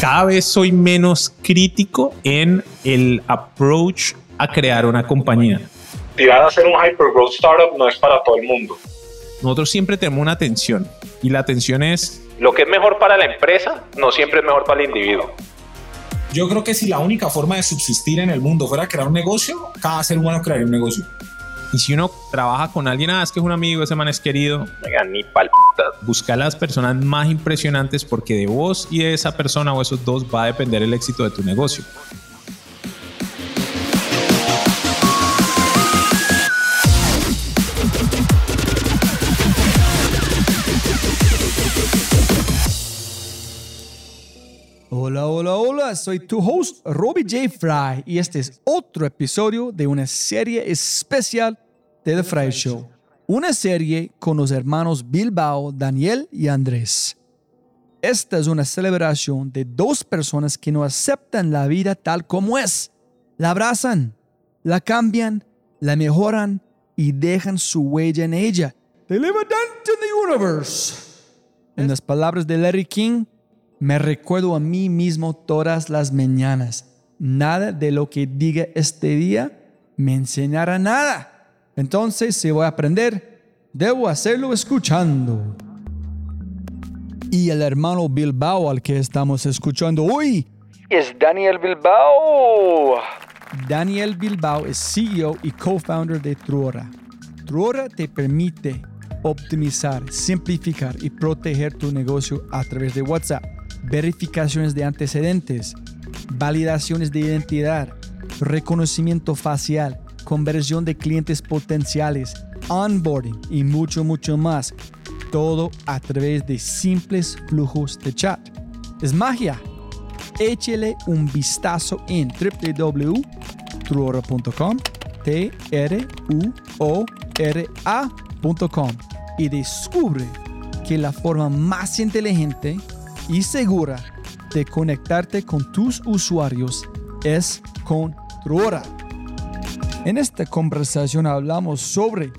Cada vez soy menos crítico en el approach a crear una compañía. Tirar a hacer un hypergrowth startup no es para todo el mundo. Nosotros siempre tenemos una atención y la atención es... Lo que es mejor para la empresa no siempre es mejor para el individuo. Yo creo que si la única forma de subsistir en el mundo fuera crear un negocio, cada ser humano crearía un negocio. Y si uno trabaja con alguien, ah, es que es un amigo, ese man es querido. Ni. Busca las personas más impresionantes porque de vos y de esa persona o esos dos va a depender el éxito de tu negocio. Hola, soy tu host Robbie J. Fry y este es otro episodio de una serie especial de The Fry Show. Una serie con los hermanos Bilbao, Daniel y Andrés. Esta es una celebración de dos personas que no aceptan la vida tal como es. La abrazan, la cambian, la mejoran y dejan su huella en ella. They live a dent. En las palabras de Larry King, me recuerdo a mí mismo todas las mañanas. Nada de lo que diga este día me enseñará nada. Entonces, si voy a aprender, debo hacerlo escuchando. Y el hermano Bilbao al que estamos escuchando hoy es Daniel Bilbao. Daniel Bilbao es CEO y co-founder de Truora. Truora te permite optimizar, simplificar y proteger tu negocio a través de WhatsApp verificaciones de antecedentes, validaciones de identidad, reconocimiento facial, conversión de clientes potenciales, onboarding y mucho, mucho más. Todo a través de simples flujos de chat. Es magia. Échele un vistazo en www.truora.com, t r u o r a.com y descubre que la forma más inteligente y segura de conectarte con tus usuarios es con Truora. En esta conversación hablamos sobre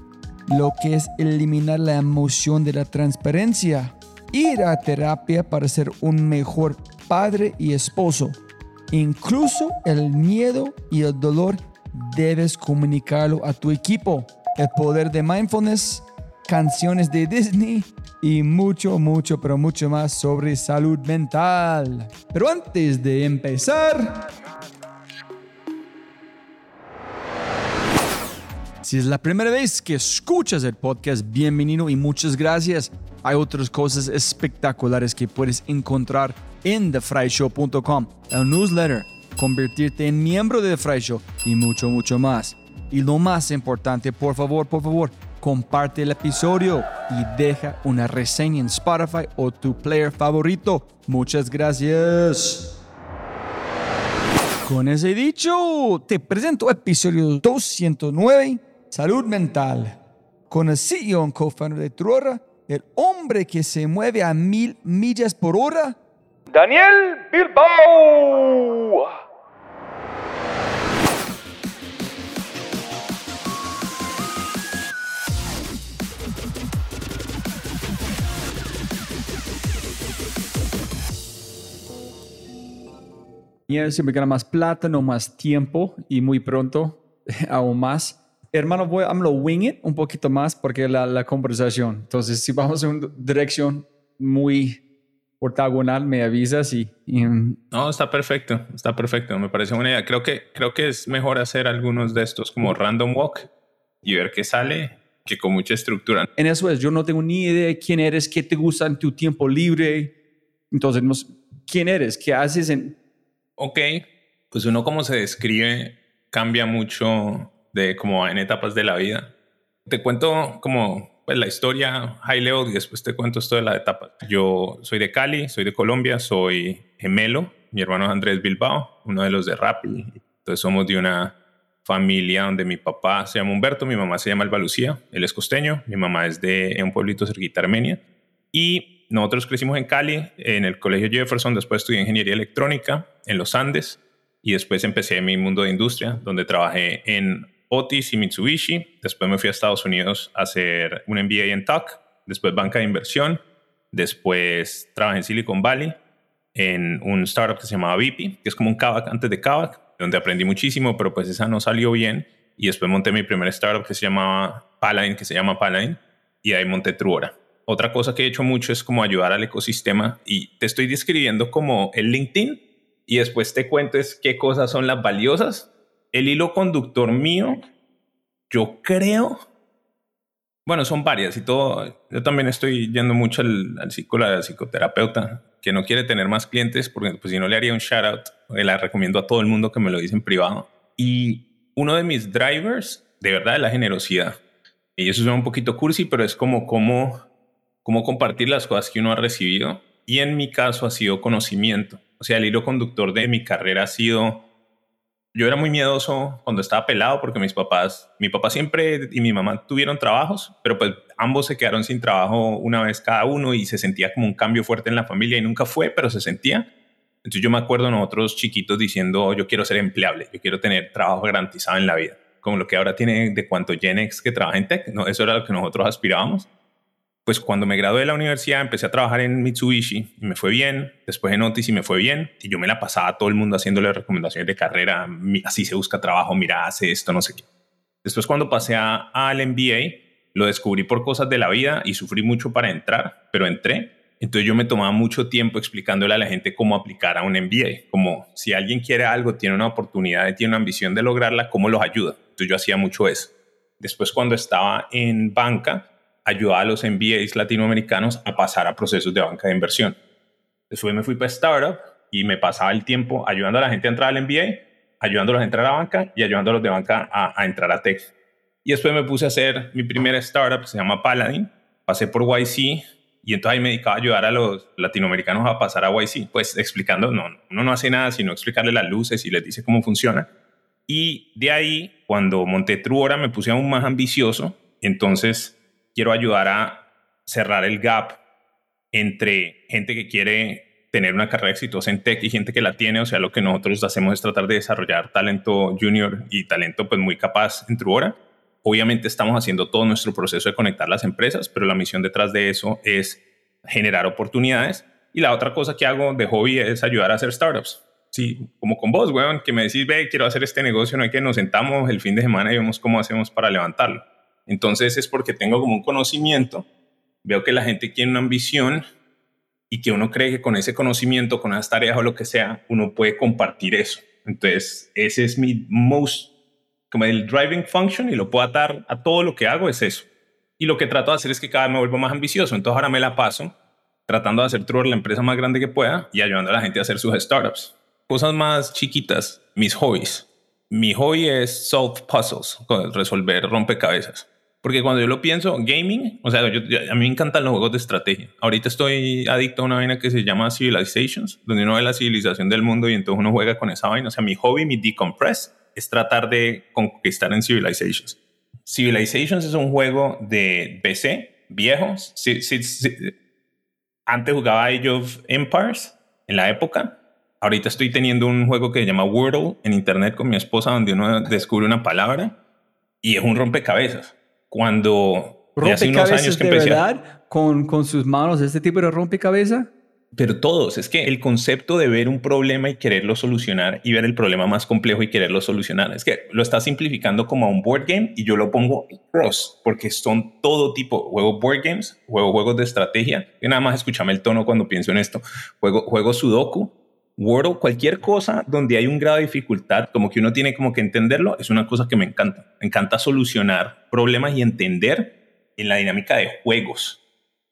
lo que es eliminar la emoción de la transparencia, ir a terapia para ser un mejor padre y esposo. Incluso el miedo y el dolor debes comunicarlo a tu equipo. El poder de mindfulness, canciones de Disney y mucho, mucho, pero mucho más sobre salud mental. Pero antes de empezar... Si es la primera vez que escuchas el podcast, bienvenido y muchas gracias. Hay otras cosas espectaculares que puedes encontrar en thefryshow.com, el newsletter, convertirte en miembro de The Fry Show y mucho, mucho más. Y lo más importante, por favor, por favor, comparte el episodio y deja una reseña en Spotify o tu player favorito. Muchas gracias. Con ese dicho, te presento episodio 209, Salud Mental, con el CEO y co-founder de Truora, el hombre que se mueve a mil millas por hora, Daniel Bilbao. Siempre gana más plata, no más tiempo y muy pronto aún más. Hermano, voy a wing it un poquito más porque la, la conversación. Entonces, si vamos en una dirección muy ortogonal, me avisas y, No, está perfecto, está perfecto. Me parece una idea. Creo que, creo que es mejor hacer algunos de estos como random walk y ver qué sale que con mucha estructura. En eso es, yo no tengo ni idea de quién eres, qué te gusta en tu tiempo libre. Entonces, ¿quién eres? ¿Qué haces en Ok, pues uno como se describe cambia mucho de como en etapas de la vida. Te cuento como pues, la historia high level y después te cuento esto de la etapa. Yo soy de Cali, soy de Colombia, soy gemelo. Mi hermano es Andrés Bilbao, uno de los de Rappi. Entonces somos de una familia donde mi papá se llama Humberto, mi mamá se llama Alba Lucía, él es costeño, mi mamá es de un pueblito cerquita Armenia. Y nosotros crecimos en Cali, en el Colegio Jefferson, después estudié ingeniería electrónica en los Andes y después empecé mi mundo de industria, donde trabajé en Otis y Mitsubishi. Después me fui a Estados Unidos a hacer un MBA en TAC, después banca de inversión Después trabajé en Silicon Valley en un startup que se llamaba VP, que es como un Kavak antes de Kavak, donde aprendí muchísimo, pero pues esa no salió bien. Y después monté mi primer startup que se llamaba Paladin, que se llama Paladin, y ahí monté Truora. Otra cosa que he hecho mucho es como ayudar al ecosistema y te estoy describiendo como el LinkedIn y después te cuento es qué cosas son las valiosas. El hilo conductor mío, yo creo, bueno, son varias y todo. Yo también estoy yendo mucho al, al al psicoterapeuta, que no quiere tener más clientes porque pues, si no le haría un shout out, la recomiendo a todo el mundo que me lo dice en privado. Y uno de mis drivers, de verdad, es la generosidad. Y eso suena un poquito cursi, pero es como cómo cómo compartir las cosas que uno ha recibido. Y en mi caso ha sido conocimiento. O sea, el hilo conductor de mi carrera ha sido... Yo era muy miedoso cuando estaba pelado porque mis papás, mi papá siempre y mi mamá tuvieron trabajos, pero pues ambos se quedaron sin trabajo una vez cada uno y se sentía como un cambio fuerte en la familia y nunca fue, pero se sentía. Entonces yo me acuerdo nosotros chiquitos diciendo, yo quiero ser empleable, yo quiero tener trabajo garantizado en la vida, como lo que ahora tiene de cuánto Gen X que trabaja en tech, no, eso era lo que nosotros aspirábamos pues cuando me gradué de la universidad empecé a trabajar en Mitsubishi y me fue bien, después en Otis y me fue bien, y yo me la pasaba a todo el mundo haciéndole recomendaciones de carrera, así se busca trabajo, mira, hace esto, no sé qué. Después cuando pasé al MBA, lo descubrí por cosas de la vida y sufrí mucho para entrar, pero entré. Entonces yo me tomaba mucho tiempo explicándole a la gente cómo aplicar a un MBA, como si alguien quiere algo, tiene una oportunidad, tiene una ambición de lograrla, ¿cómo los ayuda? Entonces yo hacía mucho eso. Después cuando estaba en banca, ayudaba a los MBAs latinoamericanos a pasar a procesos de banca de inversión. Después me fui para startup y me pasaba el tiempo ayudando a la gente a entrar al MBA, ayudándolos a entrar a la banca y ayudándolos de banca a, entrar a tech. Y después me puse a hacer mi primera startup, que se llama Paladin. Pasé por YC y entonces ahí me dedicaba a ayudar a los latinoamericanos a pasar a YC, pues explicando, no, uno no hace nada sino explicarle las luces y les dice cómo funciona. Y de ahí, cuando monté Truora, me puse aún más ambicioso. Entonces quiero ayudar a cerrar el gap entre gente que quiere tener una carrera exitosa en tech y gente que la tiene. O sea, lo que nosotros hacemos es tratar de desarrollar talento junior y talento pues muy capaz en Truora. Obviamente estamos haciendo todo nuestro proceso de conectar las empresas, pero la misión detrás de eso es generar oportunidades. Y la otra cosa que hago de hobby es ayudar a hacer startups. Sí, como con vos, weón, que me decís, ve, quiero hacer este negocio, no hay que nos sentamos el fin de semana y vemos cómo hacemos para levantarlo. Entonces es porque tengo como un conocimiento, veo que la gente tiene una ambición y que uno cree que con ese conocimiento, con esas tareas o lo que sea, uno puede compartir eso. Entonces ese es mi most, como el driving function y lo puedo atar a todo lo que hago es eso. Y lo que trato de hacer es que cada vez me vuelvo más ambicioso. Entonces ahora me la paso tratando de hacer Truor la empresa más grande que pueda y ayudando a la gente a hacer sus startups. Cosas más chiquitas, mis hobbies. Mi hobby es solve puzzles, resolver rompecabezas. Porque cuando yo lo pienso, gaming, o sea, a mí me encantan los juegos de estrategia. Ahorita estoy adicto a una vaina que se llama Civilizations, donde uno ve la civilización del mundo y entonces uno juega con esa vaina. O sea, mi hobby, mi decompress, es tratar de conquistar en Civilizations. Civilizations es un juego de PC viejo. Antes jugaba Age of Empires en la época. Ahorita estoy teniendo un juego que se llama Wordle en internet con mi esposa, donde uno descubre una palabra y es un rompecabezas cuando hace unos años que de verdad con, con sus manos este tipo de rompecabezas. Pero todos, es que el concepto de ver un problema y quererlo solucionar y ver el problema más complejo y quererlo solucionar, es que lo está simplificando como a un board game y yo lo pongo cross, porque son todo tipo, juego board games, juego juegos de estrategia, y nada más escúchame el tono cuando pienso en esto, juego, juego sudoku, Word cualquier cosa donde hay un grado de dificultad, como que uno tiene como que entenderlo, es una cosa que me encanta. Me encanta solucionar problemas y entender en la dinámica de juegos.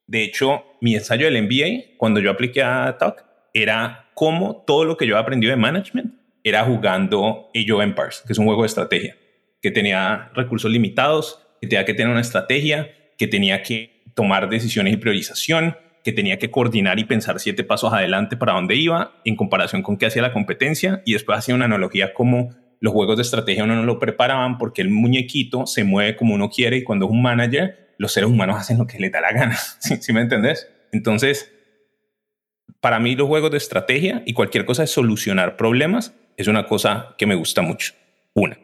De hecho, mi ensayo del MBA, cuando yo apliqué a Talk, era cómo todo lo que yo he aprendido de management era jugando Age of Empires, que es un juego de estrategia, que tenía recursos limitados, que tenía que tener una estrategia, que tenía que tomar decisiones y priorización, que tenía que coordinar y pensar siete pasos adelante para dónde iba en comparación con qué hacía la competencia y después hacía una analogía como los juegos de estrategia uno no lo preparaban porque el muñequito se mueve como uno quiere y cuando es un manager los seres humanos hacen lo que les da la gana, ¿sí, me entendés? Entonces, para mí los juegos de estrategia y cualquier cosa de solucionar problemas es una cosa que me gusta mucho. Una.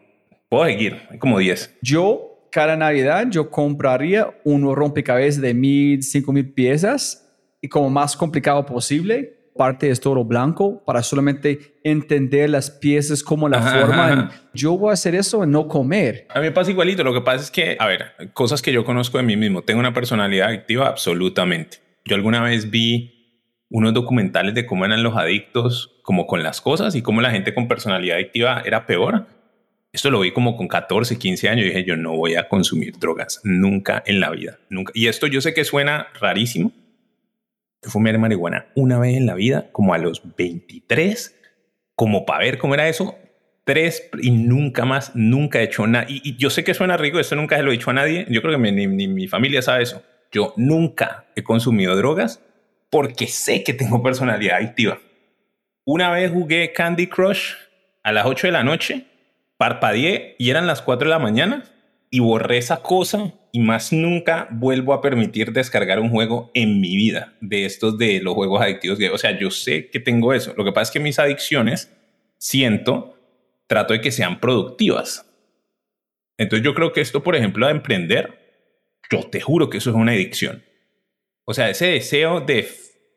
Puedo seguir, hay como 10. Yo, cada Navidad, yo compraría un rompecabezas de mil, cinco mil piezas y como más complicado posible, parte es todo blanco para solamente entender las piezas como la Ajá, forma. ajá. yo voy a hacer eso en no comer. A mí me pasa igualito. Lo que pasa es que, a ver, cosas que yo conozco de mí mismo. Tengo una personalidad adictiva absolutamente. Yo alguna vez vi unos documentales de cómo eran los adictos, como con las cosas y cómo la gente con personalidad adictiva era peor. Esto lo vi como con 14, 15 años y dije, yo no voy a consumir drogas nunca en la vida, nunca. Y esto yo sé que suena rarísimo. Yo fumé marihuana una vez en la vida, como a los 23, como para ver cómo era eso, tres y nunca más, nunca he hecho nada. Y, y yo sé que suena rico, esto nunca se lo he dicho a nadie. Yo creo que mi- ni, ni mi familia sabe eso. Yo nunca he consumido drogas porque sé que tengo personalidad adictiva. Una vez jugué Candy Crush a las 8 de la noche, parpadeé y eran las 4 de la mañana y borré esa cosa y más nunca vuelvo a permitir descargar un juego en mi vida de estos de los juegos adictivos. O sea, yo sé que tengo eso. Lo que pasa es que mis adicciones siento, trato de que sean productivas. Entonces yo creo que esto, por ejemplo, de emprender, yo te juro que eso es una adicción. O sea, ese deseo de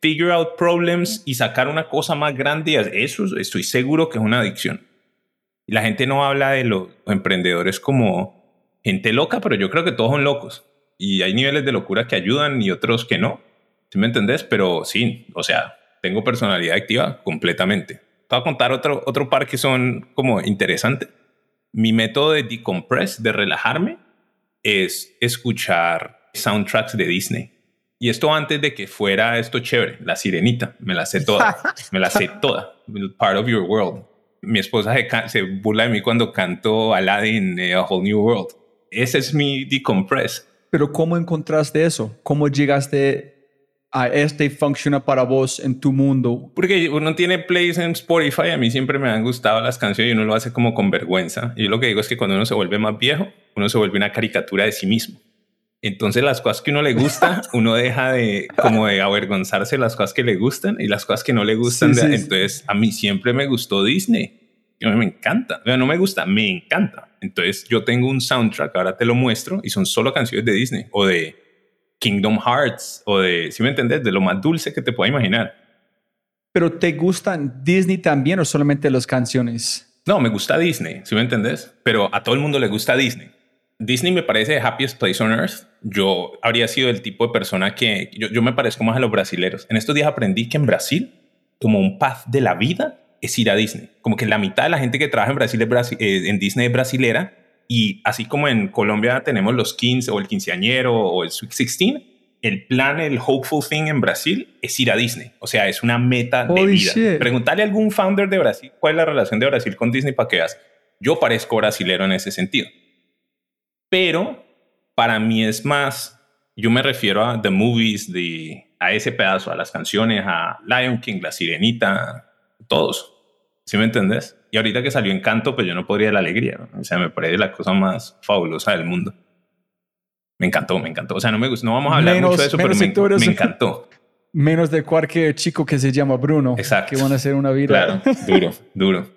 figure out problems y sacar una cosa más grande, eso estoy seguro que es una adicción. Y la gente no habla de los emprendedores como gente loca, pero yo creo que todos son locos. Y hay niveles de locura que ayudan y otros que no. ¿Sí me entendés? Pero sí, o sea, tengo personalidad activa completamente. Te voy a contar otro, otro par que son como interesantes. Mi método de decompress, de relajarme, es escuchar soundtracks de Disney. Y esto antes de que fuera esto chévere, La Sirenita, me la sé toda, me la sé toda, Part of Your World. Mi esposa se, se burla de mí cuando canto Aladdin, eh, A Whole New World. Ese es mi decompress. Pero ¿cómo encontraste eso? ¿Cómo llegaste a este funciona para vos en tu mundo? Porque uno tiene plays en Spotify, a mí siempre me han gustado las canciones y uno lo hace como con vergüenza. Y yo lo que digo es que cuando uno se vuelve más viejo, uno se vuelve una caricatura de sí mismo. Entonces las cosas que uno le gusta, uno deja de como de avergonzarse las cosas que le gustan y las cosas que no le gustan. Sí, de- sí, sí. entonces a mí siempre me gustó Disney. A mí me encanta. O sea, no me gusta, me encanta. Entonces yo tengo un soundtrack, ahora te lo muestro, y son solo canciones de Disney o de Kingdom Hearts o de, si me entendés, de lo más dulce que te pueda imaginar. ¿Pero te gustan Disney también o solamente las canciones? No, me gusta Disney, si me entendés? Pero a todo el mundo le gusta Disney. Disney me parece the happiest place on earth. Yo habría sido el tipo de persona que yo, yo me parezco más a los brasileros. En estos días aprendí que en Brasil, como un path de la vida, es ir a Disney. Como que la mitad de la gente que trabaja en Brasil es brasi- eh, en Disney es brasilera. Y así como en Colombia tenemos los 15 o el quinceañero o el Sweet 16, el plan, el hopeful thing en Brasil es ir a Disney. O sea, es una meta de Holy vida. shit. Preguntarle a algún founder de Brasil cuál es la relación de Brasil con Disney para que veas. Yo parezco brasilero en ese sentido. Pero para mí es más, yo me refiero a the movies, de, a ese pedazo, a las canciones, a Lion King, La Sirenita, todos. ¿Sí me entendés? Y ahorita que salió Encanto, pues yo no podría la alegría. ¿no? O sea, me parece la cosa más fabulosa del mundo. Me encantó, me encantó. O sea, no me gustó, no vamos a hablar Menos- mucho de eso, pero me encantó. Menos de cualquier chico que se llama Bruno. Exacto. Que van a hacer una vida. Claro, duro, duro.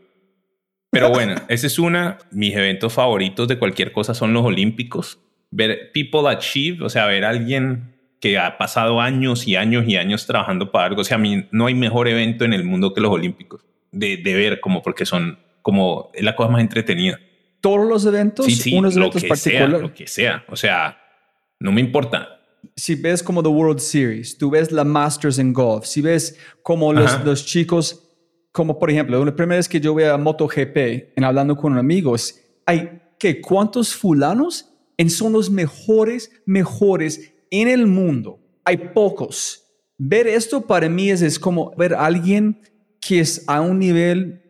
Pero bueno, esa es una. Mis eventos favoritos de cualquier cosa son los olímpicos. Ver people achieve, o sea, ver a alguien que ha pasado años y años y años trabajando para algo. O sea, a mí no hay mejor evento en el mundo que los olímpicos. De, de ver como porque son como es la cosa más entretenida. Todos los eventos, Sí, sí, unos eventos que sea, particulares. lo que sea. O sea, no me importa. si ves como The World Series, tú ves la Masters en golf, si ves como los, los chicos, como por ejemplo, la primera vez que yo voy a MotoGP, en hablando con amigos, hay que cuántos fulanos en son los mejores, mejores en el mundo. Hay pocos. Ver esto para mí es, es como ver a alguien que es a un nivel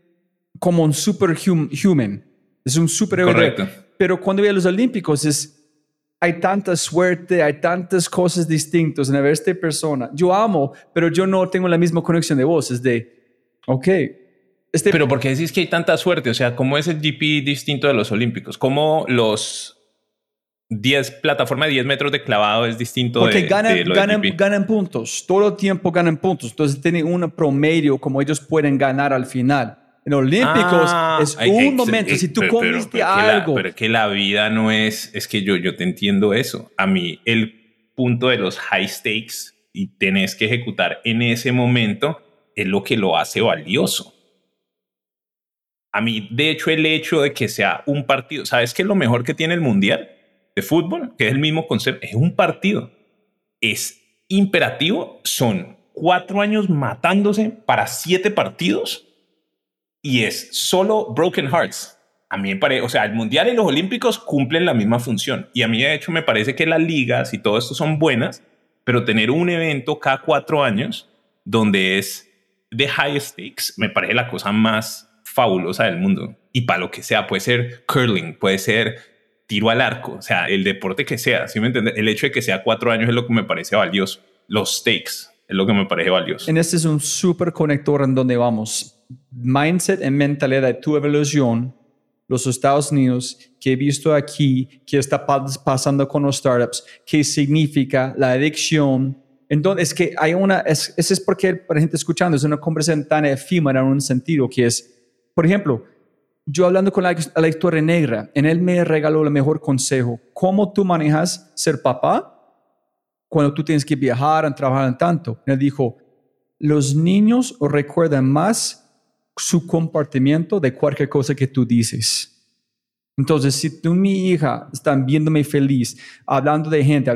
como un superhuman. Es un superhéroe. Correcto. Pero cuando voy a los Olímpicos es hay tanta suerte, hay tantas cosas distintas en ver esta persona. Yo amo, pero yo no tengo la misma conexión de voz. Es de, ok, este, Pero ¿por qué decís que hay tanta suerte? O sea, ¿cómo es el GP distinto de los olímpicos? ¿Cómo los 10 plataforma de 10 metros de clavado es distinto porque de, ganan, de lo ganan, ganan puntos, todo el tiempo ganan puntos. Entonces tienen un promedio como ellos pueden ganar al final. En Olímpicos Ah, es ay, un momento. ex- si tú pero- pero- comiste que la- algo, pero que la vida no es, es que yo, yo te entiendo eso. A mí el punto de los high stakes y tenés que ejecutar en ese momento es lo que lo hace valioso. A mí, de hecho, el hecho de que sea un partido, ¿sabes qué es lo mejor que tiene el Mundial de fútbol? Que es el mismo concepto, es un partido. Es imperativo, son cuatro años matándose para siete partidos y es solo Broken Hearts. A mí me parece, o sea, el Mundial y los Olímpicos cumplen la misma función. Y a mí, de hecho, me parece que las ligas y todo esto son buenas, pero tener un evento cada cuatro años donde es de high stakes me parece la cosa más fabulosa del mundo. Y para lo que sea, puede ser curling, puede ser tiro al arco, o sea, el deporte que sea, ¿sí me entiendes? El hecho de que sea cuatro años es lo que me parece valioso. Los stakes es lo que me parece valioso. En este es un super conector en donde vamos. Mindset y mentalidad de tu evolución, los Estados Unidos, que he visto aquí, que está pasando con los startups, qué significa la adicción. Entonces, es que hay una, es, es porque la gente escuchando, es una conversación tan efímera en un sentido que es, por ejemplo, yo hablando con la, historia negra, en él me regaló el mejor consejo. ¿Cómo tú manejas ser papá cuando tú tienes que viajar, trabajar tanto? Él dijo, los niños recuerdan más su comportamiento de cualquier cosa que tú dices. Entonces, si tú, mi hija, están viéndome feliz, hablando de gente,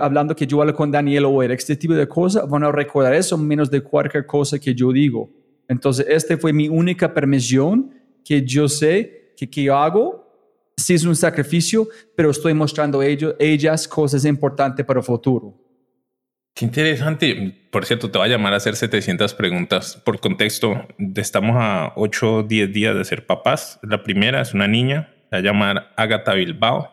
hablando que yo hablo con Daniel o este tipo de cosas, van a recordar eso menos de cualquier cosa que yo digo. Entonces, esta fue mi única permisión que yo sé que, que yo hago, sí es un sacrificio, pero estoy mostrando ellos, ellas cosas importantes para el futuro. Qué interesante. Por cierto, te voy a llamar a hacer 700 preguntas. Por contexto, estamos a 8 o 10 días de ser papás. La primera es una niña, se va a llamar Agatha Bilbao.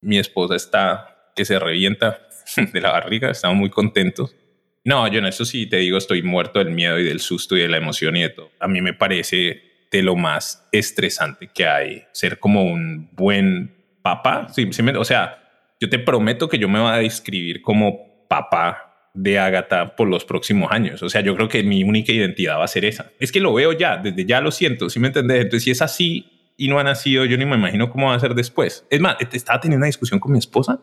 Mi esposa está que se revienta de la barriga, estamos muy contentos. No, yo en eso sí te digo, estoy muerto del miedo y del susto y de la emoción y de todo. A mí me parece de lo más estresante que hay, ser como un buen papá. Sí, o sea, yo te prometo que yo me voy a describir como papá de Agatha por los próximos años. O sea, yo creo que mi única identidad va a ser esa. Es que lo veo ya, desde ya lo siento, ¿sí me entendés? Entonces, si es así y no ha nacido, yo ni me imagino cómo va a ser después. Es más, estaba teniendo una discusión con mi esposa.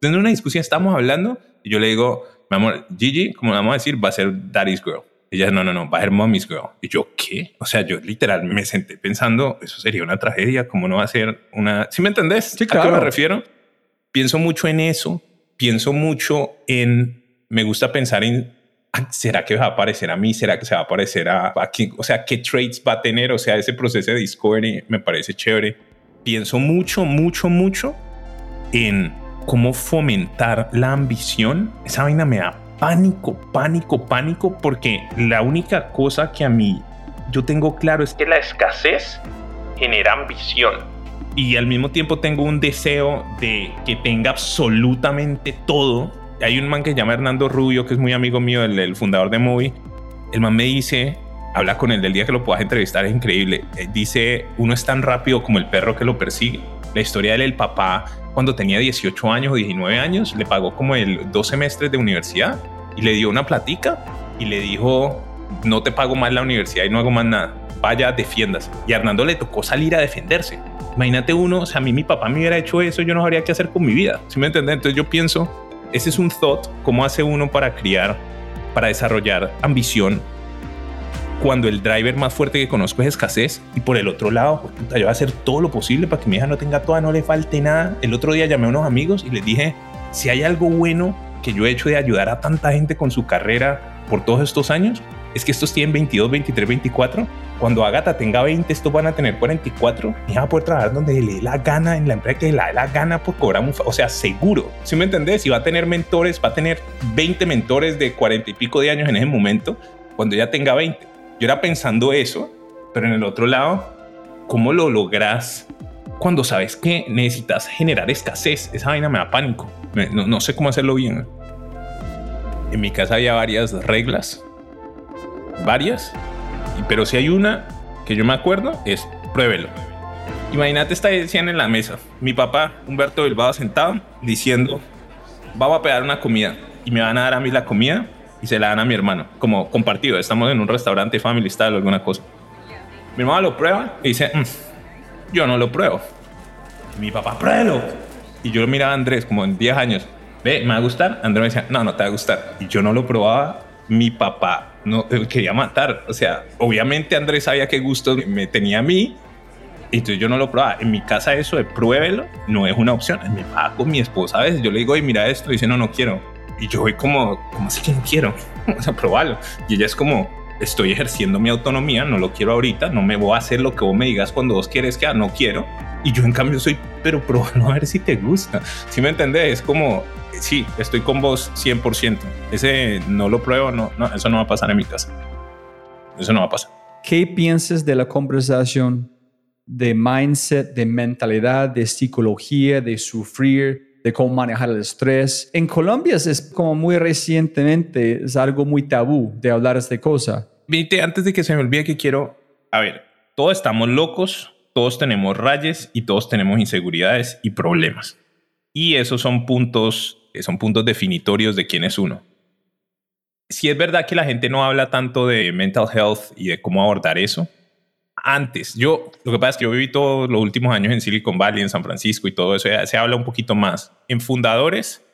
Teniendo una discusión, estamos hablando y yo le digo, mi amor, Gigi, como vamos a decir, va a ser Daddy's Girl. Ella, no, no, no, va a ser mommy's girl. Y yo, ¿qué? O sea, yo literal me senté pensando, eso sería una tragedia, ¿cómo no va a ser una... ¿Sí me entendés? Sí, claro. ¿A qué me refiero? Pienso mucho en eso, pienso mucho en, me gusta pensar en, ¿será que va a parecer a mí? ¿Será que se va a parecer a, a quién? O sea, ¿qué traits va a tener? O sea, ese proceso de Discovery me parece chévere. Pienso mucho, mucho, mucho en cómo fomentar la ambición. Esa vaina me da pánico, pánico, pánico, porque la única cosa que a mí yo tengo claro es que la escasez genera ambición. Y al mismo tiempo tengo un deseo de que tenga absolutamente todo. Hay un man que se llama Hernando Rubio, que es muy amigo mío, el, fundador de Movie. El man me dice, habla con él del día que lo puedas entrevistar, es increíble. Dice, uno es tan rápido como el perro que lo persigue. La historia del papá cuando tenía 18 años o 19 años, le pagó como el dos semestres de universidad y le dio una platica y le dijo, no te pago más la universidad y no hago más nada, vaya, defiéndase. Y a Hernando le tocó salir a defenderse. Imagínate uno, o sea, a mí mi papá me hubiera hecho eso, yo no sabría qué hacer con mi vida, ¿sí me entiendes? Entonces yo pienso, ese es un thought, cómo hace uno para criar, para desarrollar ambición, cuando el driver más fuerte que conozco es escasez y por el otro lado, pues, puta, yo voy a hacer todo lo posible para que mi hija no tenga toda, no le falte nada. El otro día llamé a unos amigos y les dije, si hay algo bueno que yo he hecho de ayudar a tanta gente con su carrera por todos estos años, es que estos tienen 22, 23, 24. Cuando Agatha tenga 20, estos van a tener 44. Mi hija va a poder trabajar donde le dé la gana, en la empresa que le dé la gana por cobrar un... O sea, seguro. ¿Sí me entendés? Si va a tener mentores, va a tener 20 mentores de 40 y pico de años en ese momento, cuando ya tenga 20 yo era pensando eso, pero en el otro lado, ¿cómo lo logras cuando sabes que necesitas generar escasez? Esa vaina me da pánico. No, sé cómo hacerlo bien. En mi casa había varias reglas, varias, pero si hay una que yo me acuerdo es pruébelo. Imagínate esta decisión en la mesa. Mi papá, Humberto Bilbao, sentado diciendo, vamos a pegar una comida y me van a dar a mí la comida y se la dan a mi hermano, como compartido. Estamos en un restaurante family style o alguna cosa. Mi hermano lo prueba y dice, mm, yo no lo pruebo. mi papá, pruébelo. Y yo miraba a Andrés como en 10 años, ve, ¿me va a gustar? Andrés me decía, no, no te va a gustar. Y yo no lo probaba. Mi papá no quería matar. O sea, obviamente Andrés sabía qué gusto me tenía a mí. Entonces yo no lo probaba. En mi casa eso de pruébelo no es una opción. Me papá con mi esposa a veces yo le digo, y mira esto, y dice, no, no quiero. Y yo voy como, ¿cómo así que no quiero? o sea, probalo. Y ella es como, estoy ejerciendo mi autonomía, no lo quiero ahorita, no me voy a hacer lo que vos me digas cuando vos quieres que no quiero. Y yo en cambio soy, pero probalo a ver si te gusta. Si me entendés, es como, sí, estoy con vos 100%. Ese no lo pruebo, no, no, eso no va a pasar en mi casa. Eso no va a pasar. ¿Qué piensas de la conversación de mindset, de mentalidad, de psicología, de sufrir, de cómo manejar el estrés? En Colombia es como muy recientemente, es algo muy tabú de hablar esta cosa. Viste, antes de que se me olvide que quiero, a ver, todos estamos locos, todos tenemos rayes y todos tenemos inseguridades y problemas. Y esos son puntos, son puntos definitorios de quién es uno. Si es verdad que la gente no habla tanto de mental health y de cómo abordar eso, antes, yo, lo que pasa es que yo viví todos los últimos años en Silicon Valley, en San Francisco y todo eso, se habla un poquito más. En fundadores,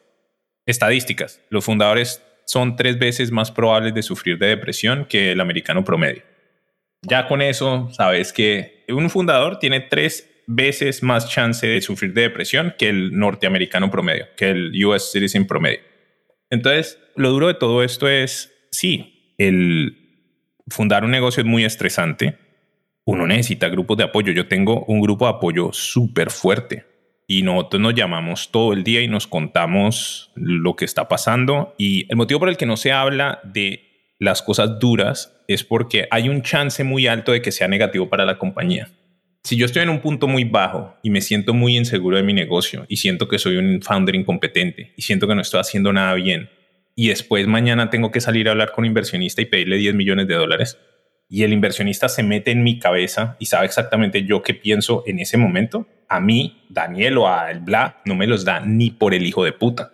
estadísticas, los fundadores son tres veces más probables de sufrir de depresión que el americano promedio. Ya con eso sabes que un fundador tiene tres veces más chance de sufrir de depresión que el norteamericano promedio, que el US citizen promedio. Entonces, lo duro de todo esto es, sí, el fundar un negocio es muy estresante. Uno necesita grupos de apoyo. Yo tengo un grupo de apoyo súper fuerte y nosotros nos llamamos todo el día y nos contamos lo que está pasando. Y el motivo por el que no se habla de las cosas duras es porque hay un chance muy alto de que sea negativo para la compañía. Si yo estoy en un punto muy bajo y me siento muy inseguro de mi negocio y siento que soy un founder incompetente y siento que no estoy haciendo nada bien y después mañana tengo que salir a hablar con un inversionista y pedirle 10 millones de dólares y el inversionista se mete en mi cabeza y sabe exactamente yo qué pienso en ese momento, a mí, Daniel o a el Bla, no me los da ni por el hijo de puta.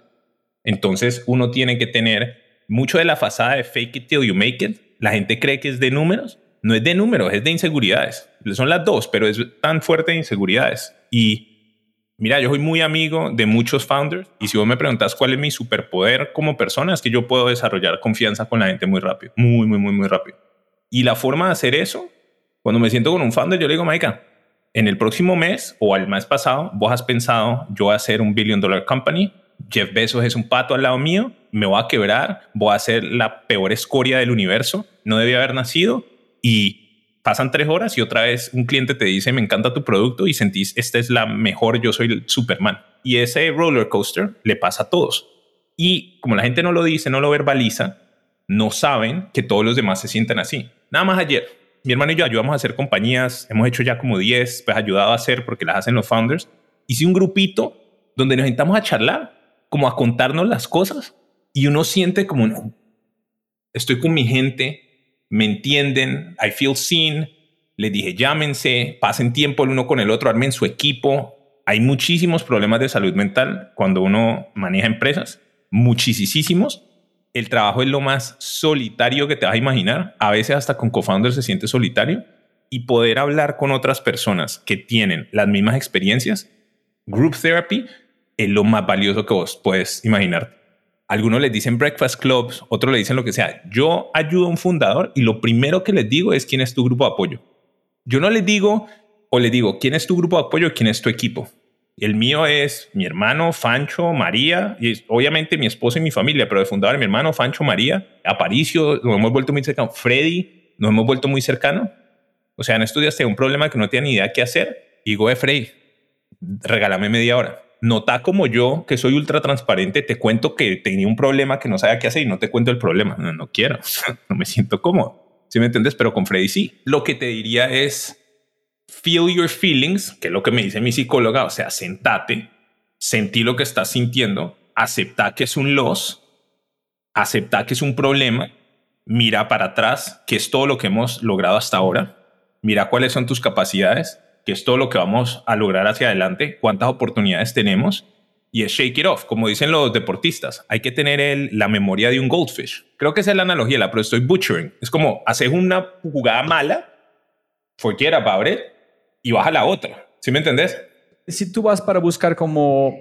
Entonces uno tiene que tener mucho de la fachada de fake it till you make it. La gente cree que es de números. No es de números, es de inseguridades. Son las dos, pero es tan fuerte de inseguridades. Y mira, yo soy muy amigo de muchos founders. Y si vos me preguntas cuál es mi superpoder como persona, es que yo puedo desarrollar confianza con la gente muy rápido. Muy, muy, muy, muy rápido. Y la forma de hacer eso, cuando me siento con un founder, yo le digo, Maika, en el próximo mes o al mes pasado, vos has pensado, yo voy a hacer un billion dollar company Jeff Bezos es un pato al lado mío, me voy a quebrar, voy a ser la peor escoria del universo, no debía haber nacido y pasan tres horas y otra vez un cliente te dice, me encanta tu producto y sentís, esta es la mejor, yo soy el Superman. Y ese roller coaster le pasa a todos. Y como la gente no lo dice, no lo verbaliza, no saben que todos los demás se sienten así. Nada más ayer, mi hermano y yo ayudamos a hacer compañías, hemos hecho ya como 10, pues ayudado a hacer porque las hacen los founders. Hice un grupito donde nos sentamos a charlar como a contarnos las cosas y uno siente como, estoy con mi gente, me entienden, I feel seen, les dije llámense, pasen tiempo el uno con el otro, armen su equipo. Hay muchísimos problemas de salud mental cuando uno maneja empresas, muchísimos. El trabajo es lo más solitario que te vas a imaginar. A veces hasta con co-founder se siente solitario y poder hablar con otras personas que tienen las mismas experiencias. Group therapy es lo más valioso que vos puedes imaginar. Algunos les dicen breakfast clubs, otros le dicen lo que sea. Yo ayudo a un fundador y lo primero que les digo es quién es tu grupo de apoyo. Yo no les digo o les digo quién es tu grupo de apoyo, quién es tu equipo. El mío es mi hermano, Fancho, María, y obviamente mi esposa y mi familia, pero de fundador mi hermano, Fancho, María, Aparicio, nos hemos vuelto muy cercanos, Freddy, nos hemos vuelto muy cercanos. O sea, en estos días un problema que no tenía ni idea qué hacer y digo, Freddy, regálame media hora nota como yo, que soy ultra transparente, te cuento que tenía un problema que no sabía qué hacer y no te cuento el problema. No, no quiero, no me siento cómodo. ¿Sí me entiendes? Pero con Freddy sí. Lo que te diría es feel your feelings, que es lo que me dice mi psicóloga, o sea, sentate, sentí lo que estás sintiendo, acepta que es un loss, acepta que es un problema, mira para atrás, que es todo lo que hemos logrado hasta ahora, mira cuáles son tus capacidades que es todo lo que vamos a lograr hacia adelante, cuántas oportunidades tenemos y es shake it off, como dicen los deportistas. Hay que tener el, la memoria de un goldfish. Creo que esa es la analogía, la pero estoy butchering. Es como haces una jugada mala, forget about y vas a la otra. ¿Sí me entendés? Si tú vas para buscar como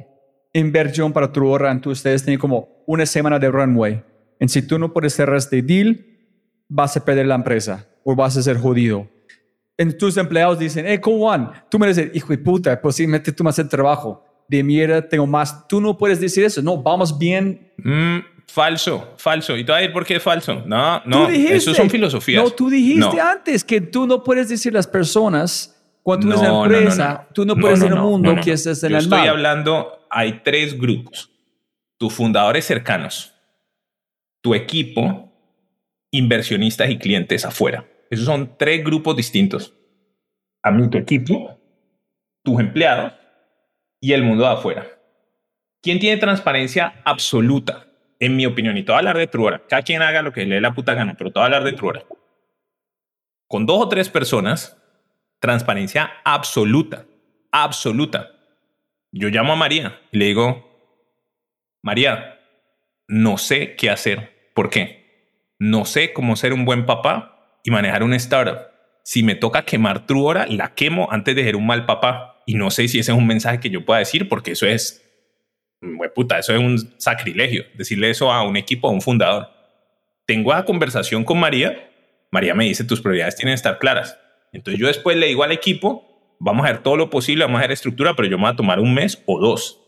inversión para tu hora, entonces ustedes tienen como una semana de runway. Y si tú no puedes cerrar este deal, vas a perder la empresa o vas a ser jodido. En tus empleados dicen, hey, ¿cómo van? Tú me dices, hijo de puta, posiblemente tú me haces el trabajo. De mierda, tengo más. Tú no puedes decir eso. No, vamos bien. Mm, falso, falso. ¿Y tú vas a decir por qué es falso? No, no, dijiste, eso son filosofías. No, tú dijiste antes que tú no puedes decir a las personas cuando tú eres empresa, tú no puedes ser el mundo que estés en Yo el estoy hablando, hay tres grupos. Tus fundadores cercanos, tu equipo, inversionistas y clientes afuera. Esos son tres grupos distintos. A mí, tu equipo, tus empleados y el mundo de afuera. ¿Quién tiene transparencia absoluta? En mi opinión, y todo hablar de Truora. Cada quien haga lo que le dé la puta gana, pero todo hablar de Truora. Con dos o tres personas, transparencia absoluta, absoluta. Yo llamo a María y le digo, María, no sé qué hacer. ¿Por qué? No sé cómo ser un buen papá y manejar un startup. Si me toca quemar Truora, la quemo antes de ser un mal papá. Y no sé si ese es un mensaje que yo pueda decir, porque eso es, puta, eso es un sacrilegio, decirle eso a un equipo, a un fundador. Tengo la conversación con María. María me dice, tus prioridades tienen que estar claras. Entonces yo después le digo al equipo, vamos a hacer todo lo posible, vamos a hacer estructura, pero yo me voy a tomar un mes o dos.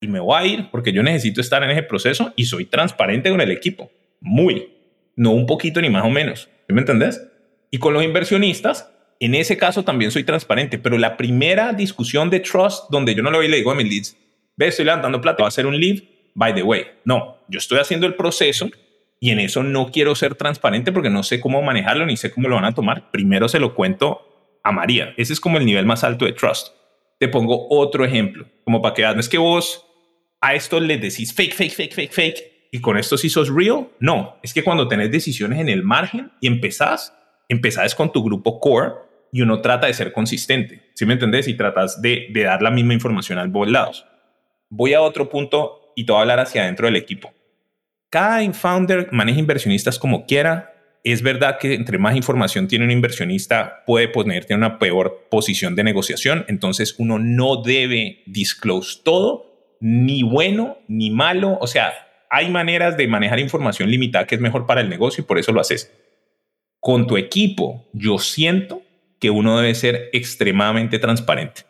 Y me voy a ir porque yo necesito estar en ese proceso y soy transparente con el equipo. Muy. No un poquito ni más o menos. ¿Me entendés? Y con los inversionistas, en ese caso también soy transparente, pero la primera discusión de trust donde yo no lo voy y le digo a mis leads, ve, estoy levantando plata, va a ser un lead, by the way. No, yo estoy haciendo el proceso y en eso no quiero ser transparente porque no sé cómo manejarlo ni sé cómo lo van a tomar. Primero se lo cuento a María. Ese es como el nivel más alto de trust. Te pongo otro ejemplo, como para que no es que vos a esto le decís fake, fake, fake, fake, fake y con esto sí sos real. No, es que cuando tenés decisiones en el margen y empezás, empezás con tu grupo core y uno trata de ser consistente. ¿Sí me entendés? Y tratas de, de dar la misma información a ambos lados. Voy a otro punto y te voy a hablar hacia adentro del equipo cada founder maneja inversionistas como quiera. Es verdad que entre más información tiene un inversionista, puede ponerte en una peor posición de negociación. Entonces, uno no debe disclose todo, ni bueno ni malo. O sea, hay maneras de manejar información limitada que es mejor para el negocio y por eso lo haces. Con tu equipo, yo siento que uno debe ser extremadamente transparente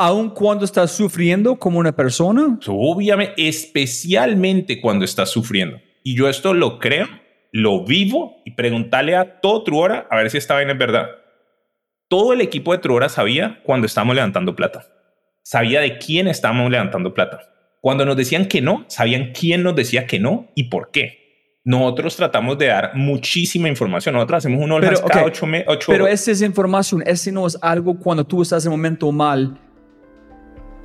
aun cuando estás sufriendo como una persona? Obviamente, especialmente cuando estás sufriendo. Y yo esto lo creo, lo vivo y preguntarle a todo Truora a ver si esta vaina es verdad. Todo el equipo de Truora sabía cuando estábamos levantando plata. Sabía de quién estábamos levantando plata. Cuando nos decían que no, sabían quién nos decía que no y por qué. Nosotros tratamos de dar muchísima información. Nosotros hacemos un pero, cada ocho, Pero esa es información, ese no es algo cuando tú estás en un momento mal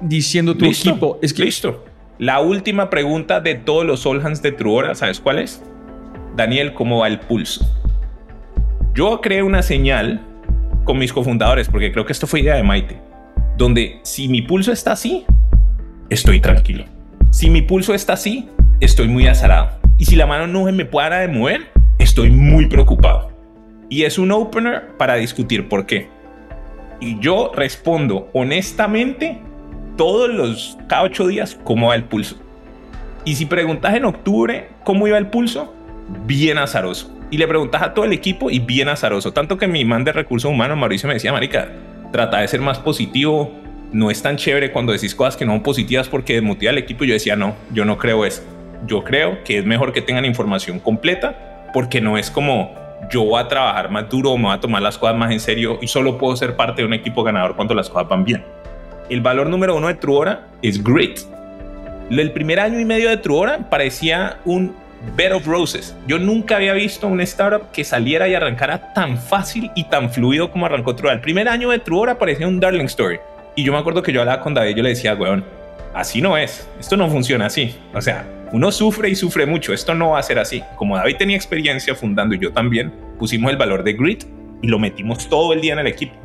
diciendo tu equipo. Es que... Listo. La última pregunta de todos los All Hands de Truora, ¿sabes cuál es? Daniel, ¿cómo va el pulso? Yo creé una señal con mis cofundadores, porque creo que esto fue idea de Maite, donde si mi pulso está así, estoy tranquilo. Si mi pulso está así, estoy muy azarado. Y si la mano no me puede de mover, estoy muy preocupado. Y es un opener para discutir por qué. Y yo respondo honestamente todos los, cada ocho días, cómo va el pulso. Y si preguntas en octubre cómo iba el pulso, bien azaroso. Y le preguntas a todo el equipo y bien azaroso. Tanto que mi man de recursos humanos, Mauricio, me decía, Marica, trata de ser más positivo. No es tan chévere cuando decís cosas que no son positivas porque desmotiva al equipo. Y yo decía, no, yo no creo eso. Yo creo que es mejor que tengan información completa porque no es como yo voy a trabajar más duro me voy a tomar las cosas más en serio y solo puedo ser parte de un equipo ganador cuando las cosas van bien el valor número uno de Truora es grit. El primer año y medio de Truora parecía un bed of roses. Yo nunca había visto un startup que saliera y arrancara tan fácil y tan fluido como arrancó Truora. El primer año de Truora parecía un darling story. Y yo me acuerdo que yo hablaba con David y yo le decía, weón, así no es. Esto no funciona así. O sea, uno sufre y sufre mucho. Esto no va a ser así. Como David tenía experiencia fundando y yo también, pusimos el valor de grit y lo metimos todo el día en el equipo.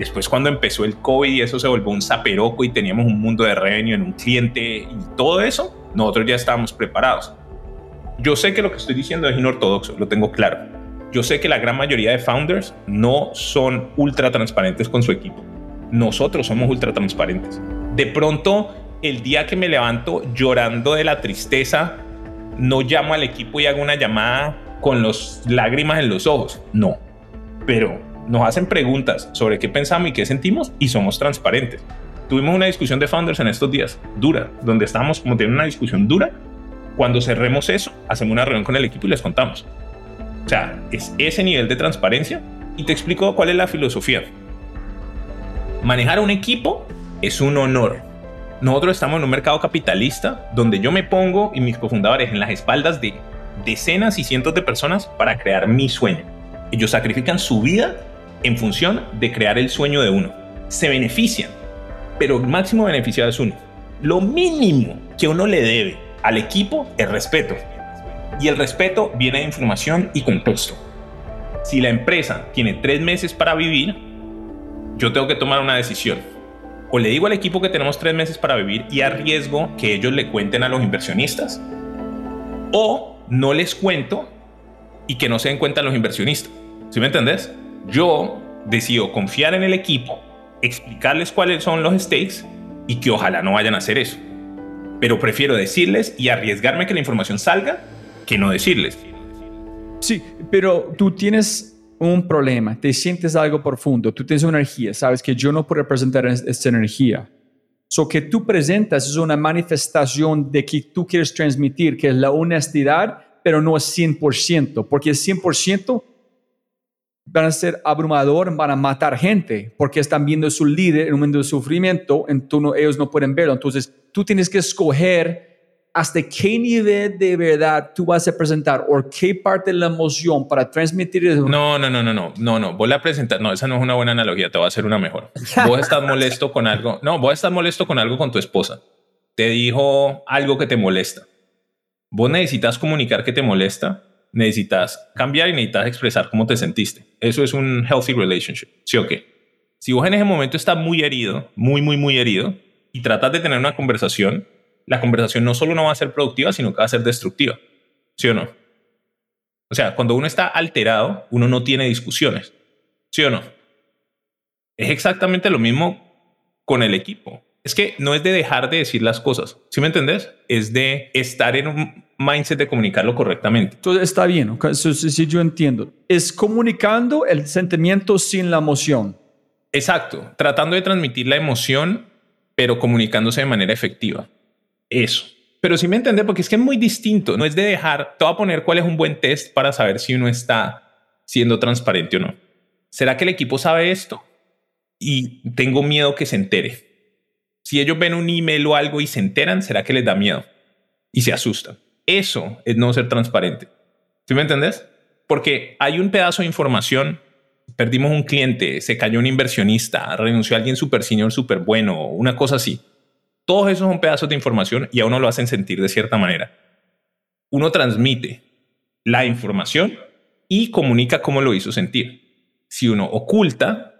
Después cuando empezó el COVID y eso se volvió un zaperoco y teníamos un mundo de revenue en un cliente y todo eso, nosotros ya estábamos preparados. Yo sé que lo que estoy diciendo es inortodoxo, lo tengo claro. Yo sé que la gran mayoría de founders no son ultra transparentes con su equipo. Nosotros somos ultra transparentes. De pronto, el día que me levanto llorando de la tristeza, no llamo al equipo y hago una llamada con las lágrimas en los ojos. No. Pero nos hacen preguntas sobre qué pensamos y qué sentimos y somos transparentes. Tuvimos una discusión de founders en estos días, dura, donde estábamos como teniendo una discusión dura. Cuando cerremos eso, hacemos una reunión con el equipo y les contamos. O sea, es ese nivel de transparencia y te explico cuál es la filosofía. Manejar un equipo es un honor. Nosotros estamos en un mercado capitalista donde yo me pongo y mis cofundadores en las espaldas de decenas y cientos de personas para crear mi sueño. Ellos sacrifican su vida en función de crear el sueño de uno. Se benefician, pero el máximo beneficiado es uno. Lo mínimo que uno le debe al equipo es respeto. Y el respeto viene de información y contexto. Si la empresa tiene tres meses para vivir, yo tengo que tomar una decisión. O le digo al equipo que tenemos tres meses para vivir y arriesgo que ellos le cuenten a los inversionistas. O no les cuento y que no se den cuenta los inversionistas. ¿Sí me entendés? Yo decido confiar en el equipo, explicarles cuáles son los stakes y que ojalá no vayan a hacer eso. Pero prefiero decirles y arriesgarme que la información salga que no decirles. Sí, pero tú tienes un problema, te sientes algo profundo, tú tienes energía, sabes que yo no puedo representar esta energía. So que tú presentas es una manifestación de que tú quieres transmitir, que es la honestidad, pero no es 100%, porque el 100% van a ser abrumador, van a matar gente, porque están viendo su líder en un momento de sufrimiento, ellos no pueden verlo. Entonces tú tienes que escoger hasta qué nivel de verdad tú vas a presentar o qué parte de la emoción para transmitir eso. No, no, no, no, no, no, no. Vos la presentar. No, esa no es una buena analogía. Te voy a hacer una mejor. Vos estás molesto con algo. No, vos estás molesto con algo con tu esposa. Te dijo algo que te molesta. Vos necesitas comunicar que te molesta. Necesitas cambiar y necesitas expresar cómo te sentiste. Eso es un healthy relationship. ¿Sí o qué? Si vos en ese momento estás muy herido, muy, muy, muy herido, y tratas de tener una conversación, la conversación no solo no va a ser productiva, sino que va a ser destructiva. ¿Sí o no? O sea, cuando uno está alterado, uno no tiene discusiones. ¿Sí o no? Es exactamente lo mismo con el equipo. Es que no es de dejar de decir las cosas. ¿Sí me entendés? Es de estar en un mindset de comunicarlo correctamente. Entonces está bien. Si sí, yo entiendo. Es comunicando el sentimiento sin la emoción. Exacto. Tratando de transmitir la emoción, pero comunicándose de manera efectiva eso. Pero sí me entiende porque es que es muy distinto. No es de dejar, te voy a poner cuál es un buen test para saber si uno está siendo transparente o no. ¿Será que el equipo sabe esto? Y tengo miedo que se entere. Si ellos ven un email o algo y se enteran, ¿será que les da miedo? Y se asustan. Eso es no ser transparente. ¿Sí me entendés? Porque hay un pedazo de información. Perdimos un cliente, se cayó un inversionista, renunció a alguien súper senior, súper bueno, una cosa así todos esos son pedazos de información y a uno lo hacen sentir de cierta manera. Uno transmite la información y comunica cómo lo hizo sentir. Si uno oculta,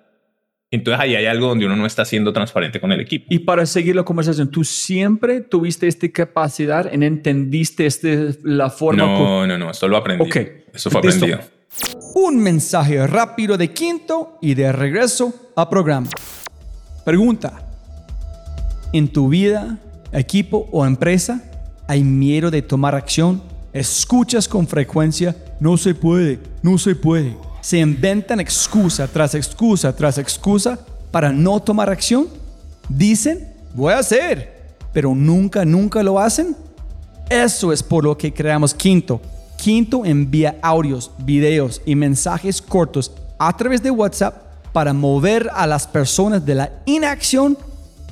entonces ahí hay algo donde uno no está siendo transparente con el equipo. Y para seguir la conversación, ¿tú siempre tuviste esta capacidad en entendiste este, la forma? No, no, no, esto lo aprendí. Ok. Eso fue aprendido. Un mensaje rápido de quinto y de regreso a programa. Pregunta en tu vida, equipo o empresa hay miedo de tomar acción, escuchas con frecuencia, no se puede, no se puede. Se inventan excusa tras excusa tras excusa para no tomar acción. Dicen, voy a hacer, pero nunca, nunca lo hacen. Eso es por lo que creamos Quinto. Quinto envía audios, videos y mensajes cortos a través de WhatsApp para mover a las personas de la inacción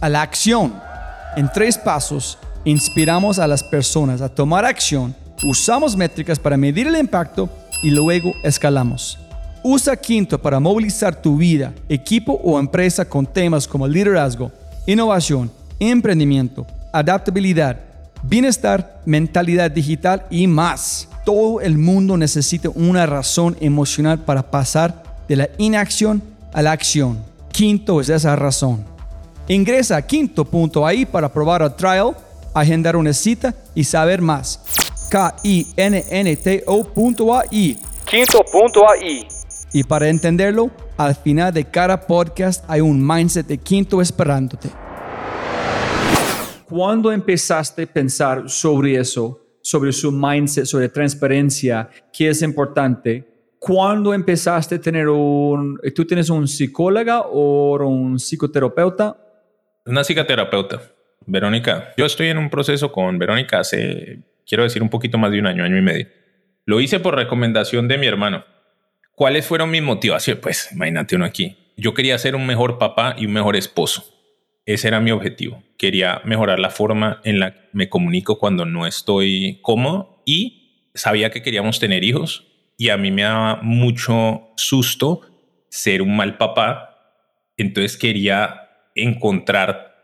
a la acción. En tres pasos, inspiramos a las personas a tomar acción, usamos métricas para medir el impacto y luego escalamos. Usa Quinto para movilizar tu vida, equipo o empresa con temas como liderazgo, innovación, emprendimiento, adaptabilidad, bienestar, mentalidad digital y más. Todo el mundo necesita una razón emocional para pasar de la inacción a la acción. Quinto es esa razón. Ingresa a quinto.ai para probar el trial, agendar una cita y saber más. K-I-N-N-T-O.ai. Quinto.ai. Y para entenderlo, al final de cada podcast hay un mindset de quinto esperándote. ¿Cuándo empezaste a pensar sobre eso, sobre su mindset, sobre transparencia, qué es importante? ¿Cuándo empezaste a tener un... ¿Tú tienes un psicóloga o un psicoterapeuta? Una psicoterapeuta, Verónica. Yo estoy en un proceso con Verónica hace, quiero decir, un poquito más de un año, año y medio. Lo hice por recomendación de mi hermano. ¿Cuáles fueron mis motivaciones? Pues imagínate uno aquí. Yo quería ser un mejor papá y un mejor esposo. Ese era mi objetivo. Quería mejorar la forma en la que me comunico cuando no estoy cómodo y sabía que queríamos tener hijos y a mí me daba mucho susto ser un mal papá. Entonces quería encontrar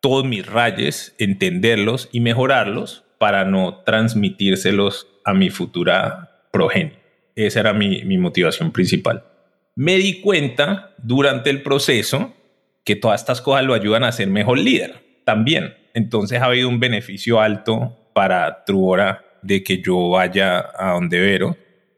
todos mis rayes, entenderlos y mejorarlos para no transmitírselos a mi futura progenie. Esa era mi, motivación principal. Me di cuenta durante el proceso que todas estas cosas lo ayudan a ser mejor líder también. Entonces ha habido un beneficio alto para Truora de que yo vaya a donde Vero.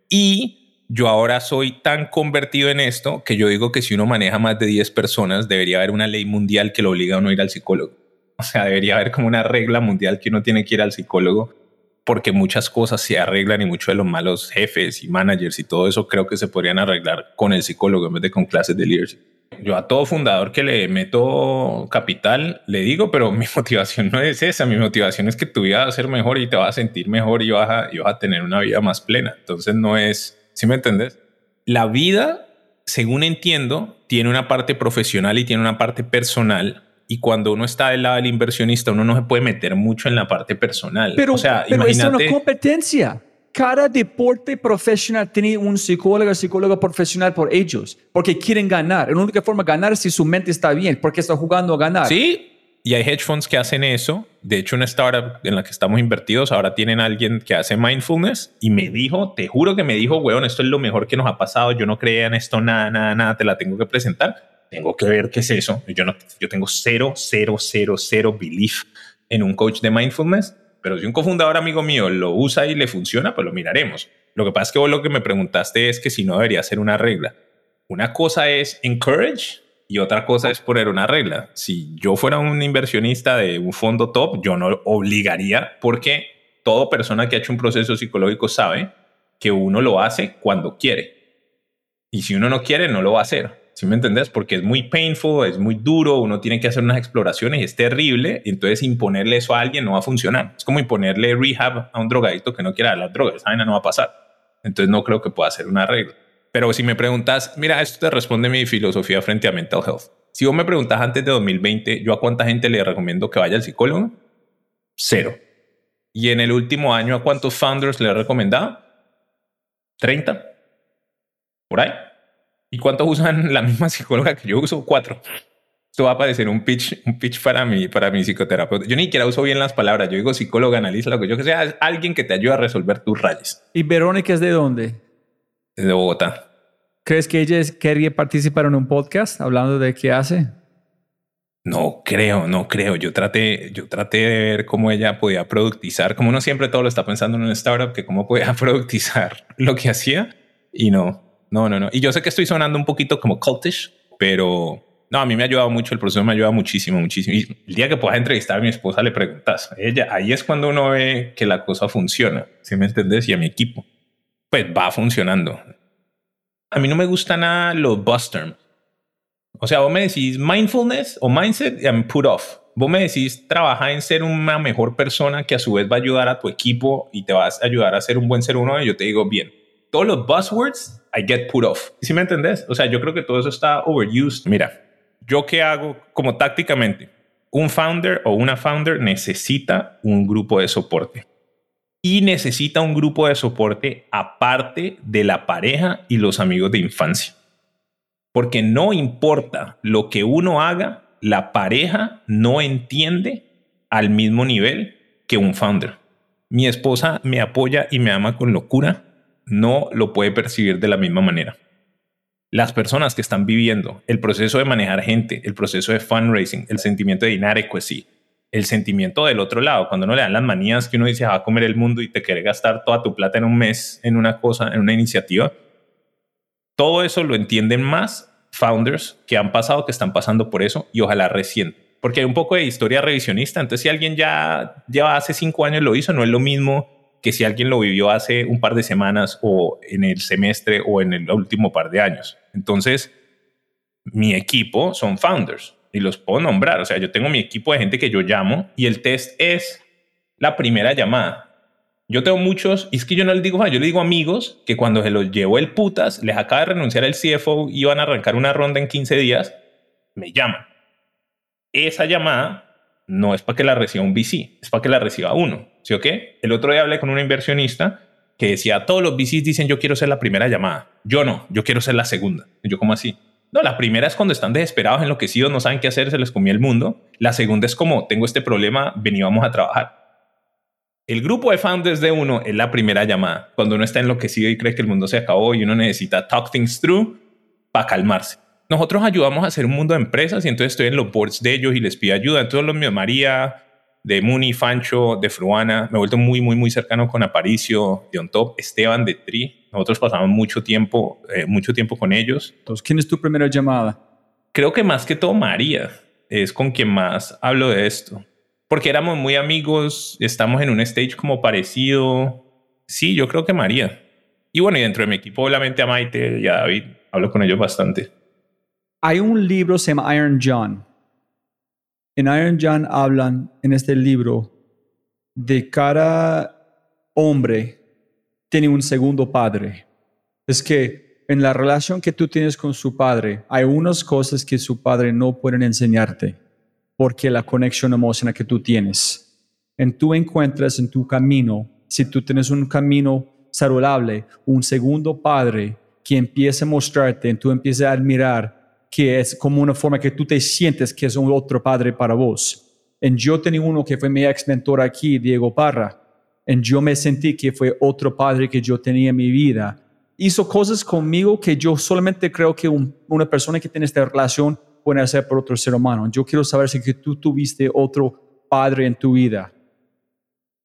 Y yo ahora soy tan convertido en esto que yo digo que si uno maneja más de 10 personas, debería haber una ley mundial que lo obliga a no ir al psicólogo. O sea, debería haber como una regla mundial que uno tiene que ir al psicólogo porque muchas cosas se arreglan y muchos de los malos jefes y managers y todo eso creo que se podrían arreglar con el psicólogo en vez de con clases de leadership. Yo a todo fundador que le meto capital le digo, pero mi motivación no es esa. Mi motivación es que tu vida va a ser mejor y te vas a sentir mejor y vas a, a tener una vida más plena. Entonces no es, ¿sí me entendés? La vida, según entiendo, tiene una parte profesional y tiene una parte personal y cuando uno está del lado del inversionista, uno no se puede meter mucho en la parte personal. Pero, o sea, pero es una competencia. Cada deporte profesional tiene un psicólogo o psicóloga profesional por ellos, porque quieren ganar. La única forma de ganar es si su mente está bien, porque está jugando a ganar. Sí, y hay hedge funds que hacen eso. De hecho, una startup en la que estamos invertidos ahora tienen a alguien que hace mindfulness y me dijo, te juro que me dijo, weón, esto es lo mejor que nos ha pasado. Yo no creía en esto, nada, nada, nada, te la tengo que presentar tengo que ver qué es eso. Yo, no, yo tengo cero, cero, cero, cero belief en un coach de mindfulness, pero si un cofundador amigo mío lo usa y le funciona, pues lo miraremos. Lo que pasa es que vos lo que me preguntaste es que si no debería ser una regla. Una cosa es encourage y otra cosa es poner una regla. Si yo fuera un inversionista de un fondo top, yo no obligaría porque toda persona que ha hecho un proceso psicológico sabe que uno lo hace cuando quiere. Y si uno no quiere, no lo va a hacer. ¿Sí me entendés? Porque es muy painful, es muy duro, uno tiene que hacer unas exploraciones y es terrible. Entonces imponerle eso a alguien no va a funcionar. Es como imponerle rehab a un drogadito que no quiera dar la droga. Esa vaina no va a pasar. Entonces no creo que pueda ser una regla. Pero si me preguntas, mira, esto te responde mi filosofía frente a mental health. Si vos me preguntas antes de 2020, ¿yo a cuánta gente le recomiendo que vaya al psicólogo? Cero. Y en el último año, ¿a cuántos founders le he recomendado? 30. Por ahí. ¿Y cuántos usan la misma psicóloga que yo uso? Cuatro. Esto va a parecer un pitch, un pitch para mí, para mi psicoterapeuta. Yo ni siquiera uso bien las palabras. Yo digo psicóloga, analiza lo que yo que sea, es alguien que te ayude a resolver tus rayas. ¿Y Verónica es de dónde? Es de Bogotá. ¿Crees que ella quería participar en un podcast hablando de qué hace? No creo, no creo. Yo traté, yo traté de ver cómo ella podía productizar, como uno siempre todo lo está pensando en un startup, que cómo podía productizar lo que hacía y no, no, no, no. Y yo sé que estoy sonando un poquito como cultish, pero no, a mí me ha ayudado mucho, el proceso me ha ayudado muchísimo, muchísimo. Y el día que puedas entrevistar a mi esposa, le preguntas ella, ahí es cuando uno ve que la cosa funciona, si me entendés? Y a mi equipo, pues va funcionando. A mí no me gusta nada los bus terms. O sea, vos me decís mindfulness o mindset y put off. Vos me decís trabaja en ser una mejor persona que a su vez va a ayudar a tu equipo y te vas a ayudar a ser un buen ser humano. Y yo te digo, bien, todos los buzzwords I get put off. ¿Sí me entendés? O sea, yo creo que todo eso está overused. Mira, yo qué hago como tácticamente. Un founder o una founder necesita un grupo de soporte y necesita un grupo de soporte aparte de la pareja y los amigos de infancia. Porque no importa lo que uno haga, la pareja no entiende al mismo nivel que un founder. Mi esposa me apoya y me ama con locura no lo puede percibir de la misma manera. Las personas que están viviendo el proceso de manejar gente, el proceso de fundraising, el sentimiento de inadequacy, el sentimiento del otro lado, cuando uno le dan las manías que uno dice, va a comer el mundo y te quiere gastar toda tu plata en un mes en una cosa, en una iniciativa, todo eso lo entienden más founders que han pasado, que están pasando por eso y ojalá recién. porque hay un poco de historia revisionista. Entonces, si alguien ya lleva hace cinco años lo hizo, no es lo mismo que si alguien lo vivió hace un par de semanas o en el semestre o en el último par de años. Entonces, mi equipo son founders y los puedo nombrar. O sea, yo tengo mi equipo de gente que yo llamo y el test es la primera llamada. Yo tengo muchos, y es que yo no les digo, yo le digo amigos que cuando se los llevó el putas, les acaba de renunciar el CFO y van a arrancar una ronda en 15 días, me llaman. Esa llamada no es para que la reciba un VC, es para que la reciba uno. ¿Sí o qué? El otro día hablé con un inversionista que decía, todos los VCs dicen yo quiero ser la primera llamada. Yo no, yo quiero ser la segunda. Yo, ¿cómo así? No, la primera es cuando están desesperados, enloquecidos, no saben qué hacer, se les comió el mundo. La segunda es como, tengo este problema, veníamos a trabajar. El grupo de founders de uno es la primera llamada, cuando uno está enloquecido y cree que el mundo se acabó y uno necesita talk things through para calmarse. Nosotros ayudamos a hacer un mundo de empresas y entonces estoy en los boards de ellos y les pido ayuda. Entonces los míos, María, de Muni, Fancho, de Fruana, me he vuelto muy, muy, muy cercano con Aparicio, de On Top, Esteban de Tri. Nosotros pasamos mucho tiempo, eh, mucho tiempo con ellos. Entonces, ¿quién es tu primera llamada? Creo que más que todo María es con quien más hablo de esto porque éramos muy amigos, estamos en un stage como parecido. Sí, yo creo que María. Y bueno, y dentro de mi equipo, obviamente a Maite y a David, hablo con ellos bastante. Hay un libro, se llama Iron John. En Iron John hablan en este libro de cada hombre tiene un segundo padre. Es que en la relación que tú tienes con su padre, hay unas cosas que su padre no pueden enseñarte porque la conexión emocional que tú tienes. En tú encuentras en tu camino, si tú tienes un camino saludable, un segundo padre que empiece a mostrarte, tú empiezas a admirar que es como una forma que tú te sientes que es un otro padre para vos. En yo tenía uno que fue mi ex mentor aquí, Diego Parra. En yo me sentí que fue otro padre que yo tenía en mi vida. Hizo cosas conmigo que yo solamente creo que una persona que tiene esta relación pueden hacer por otro ser humano. Yo quiero saber si que tú tuviste otro padre en tu vida.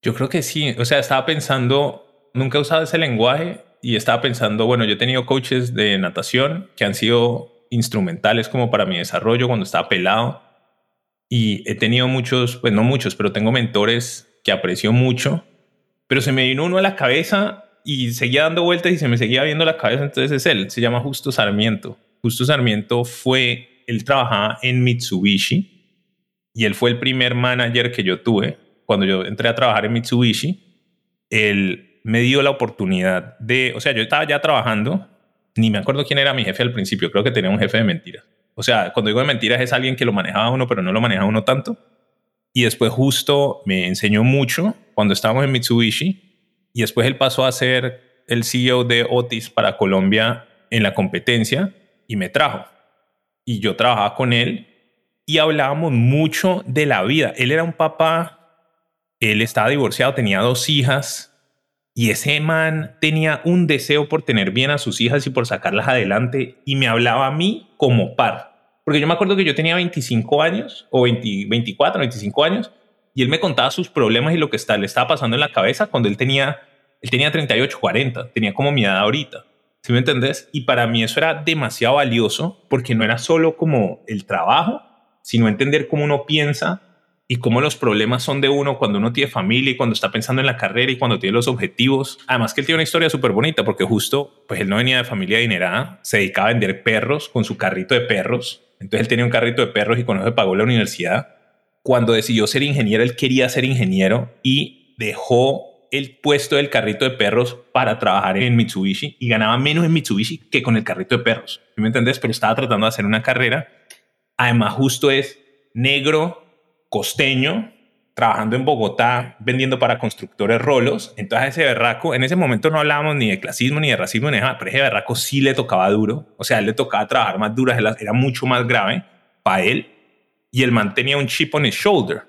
Yo creo que sí. O sea, estaba pensando, nunca he usado ese lenguaje y estaba pensando, bueno, yo he tenido coaches de natación que han sido instrumentales como para mi desarrollo cuando estaba pelado. Y he tenido muchos, pues no muchos, pero tengo mentores que aprecio mucho. Pero se me vino uno a la cabeza y seguía dando vueltas y se me seguía viendo la cabeza. Entonces es él. Se llama Justo Sarmiento. Justo Sarmiento fue él trabajaba en Mitsubishi y él fue el primer manager que yo tuve. Cuando yo entré a trabajar en Mitsubishi, él me dio la oportunidad de, o sea, yo estaba ya trabajando, ni me acuerdo quién era mi jefe al principio, creo que tenía un jefe de mentiras. O sea, cuando digo de mentiras es alguien que lo manejaba uno, pero no lo manejaba uno tanto. Y después justo me enseñó mucho cuando estábamos en Mitsubishi y después él pasó a ser el CEO de Otis para Colombia en la competencia y me trajo y yo trabajaba con él y hablábamos mucho de la vida. Él era un papá, él estaba divorciado, tenía dos hijas y ese man tenía un deseo por tener bien a sus hijas y por sacarlas adelante y me hablaba a mí como par. Porque yo me acuerdo que yo tenía 25 años o 24, 25 años y él me contaba sus problemas y lo que está, le estaba pasando en la cabeza cuando él tenía, él tenía 38, 40, tenía como mi edad ahorita. ¿Sí me entendés? Y para mí eso era demasiado valioso porque no era solo como el trabajo, sino entender cómo uno piensa y cómo los problemas son de uno cuando uno tiene familia y cuando está pensando en la carrera y cuando tiene los objetivos. Además que él tiene una historia súper bonita porque justo, pues él no venía de familia adinerada, se dedicaba a vender perros con su carrito de perros. Entonces él tenía un carrito de perros y con eso pagó la universidad. Cuando decidió ser ingeniero, él quería ser ingeniero y dejó el puesto del carrito de perros para trabajar en Mitsubishi y ganaba menos en Mitsubishi que con el carrito de perros. ¿Me entendés? Pero estaba tratando de hacer una carrera. Además, justo es negro, costeño, trabajando en Bogotá, vendiendo para constructores rolos. Entonces, ese berraco, en ese momento no hablábamos ni de clasismo ni de racismo, ni nada, pero ese berraco sí le tocaba duro. O sea, él le tocaba trabajar más duras, era mucho más grave para él. Y el man tenía un chip on his shoulder.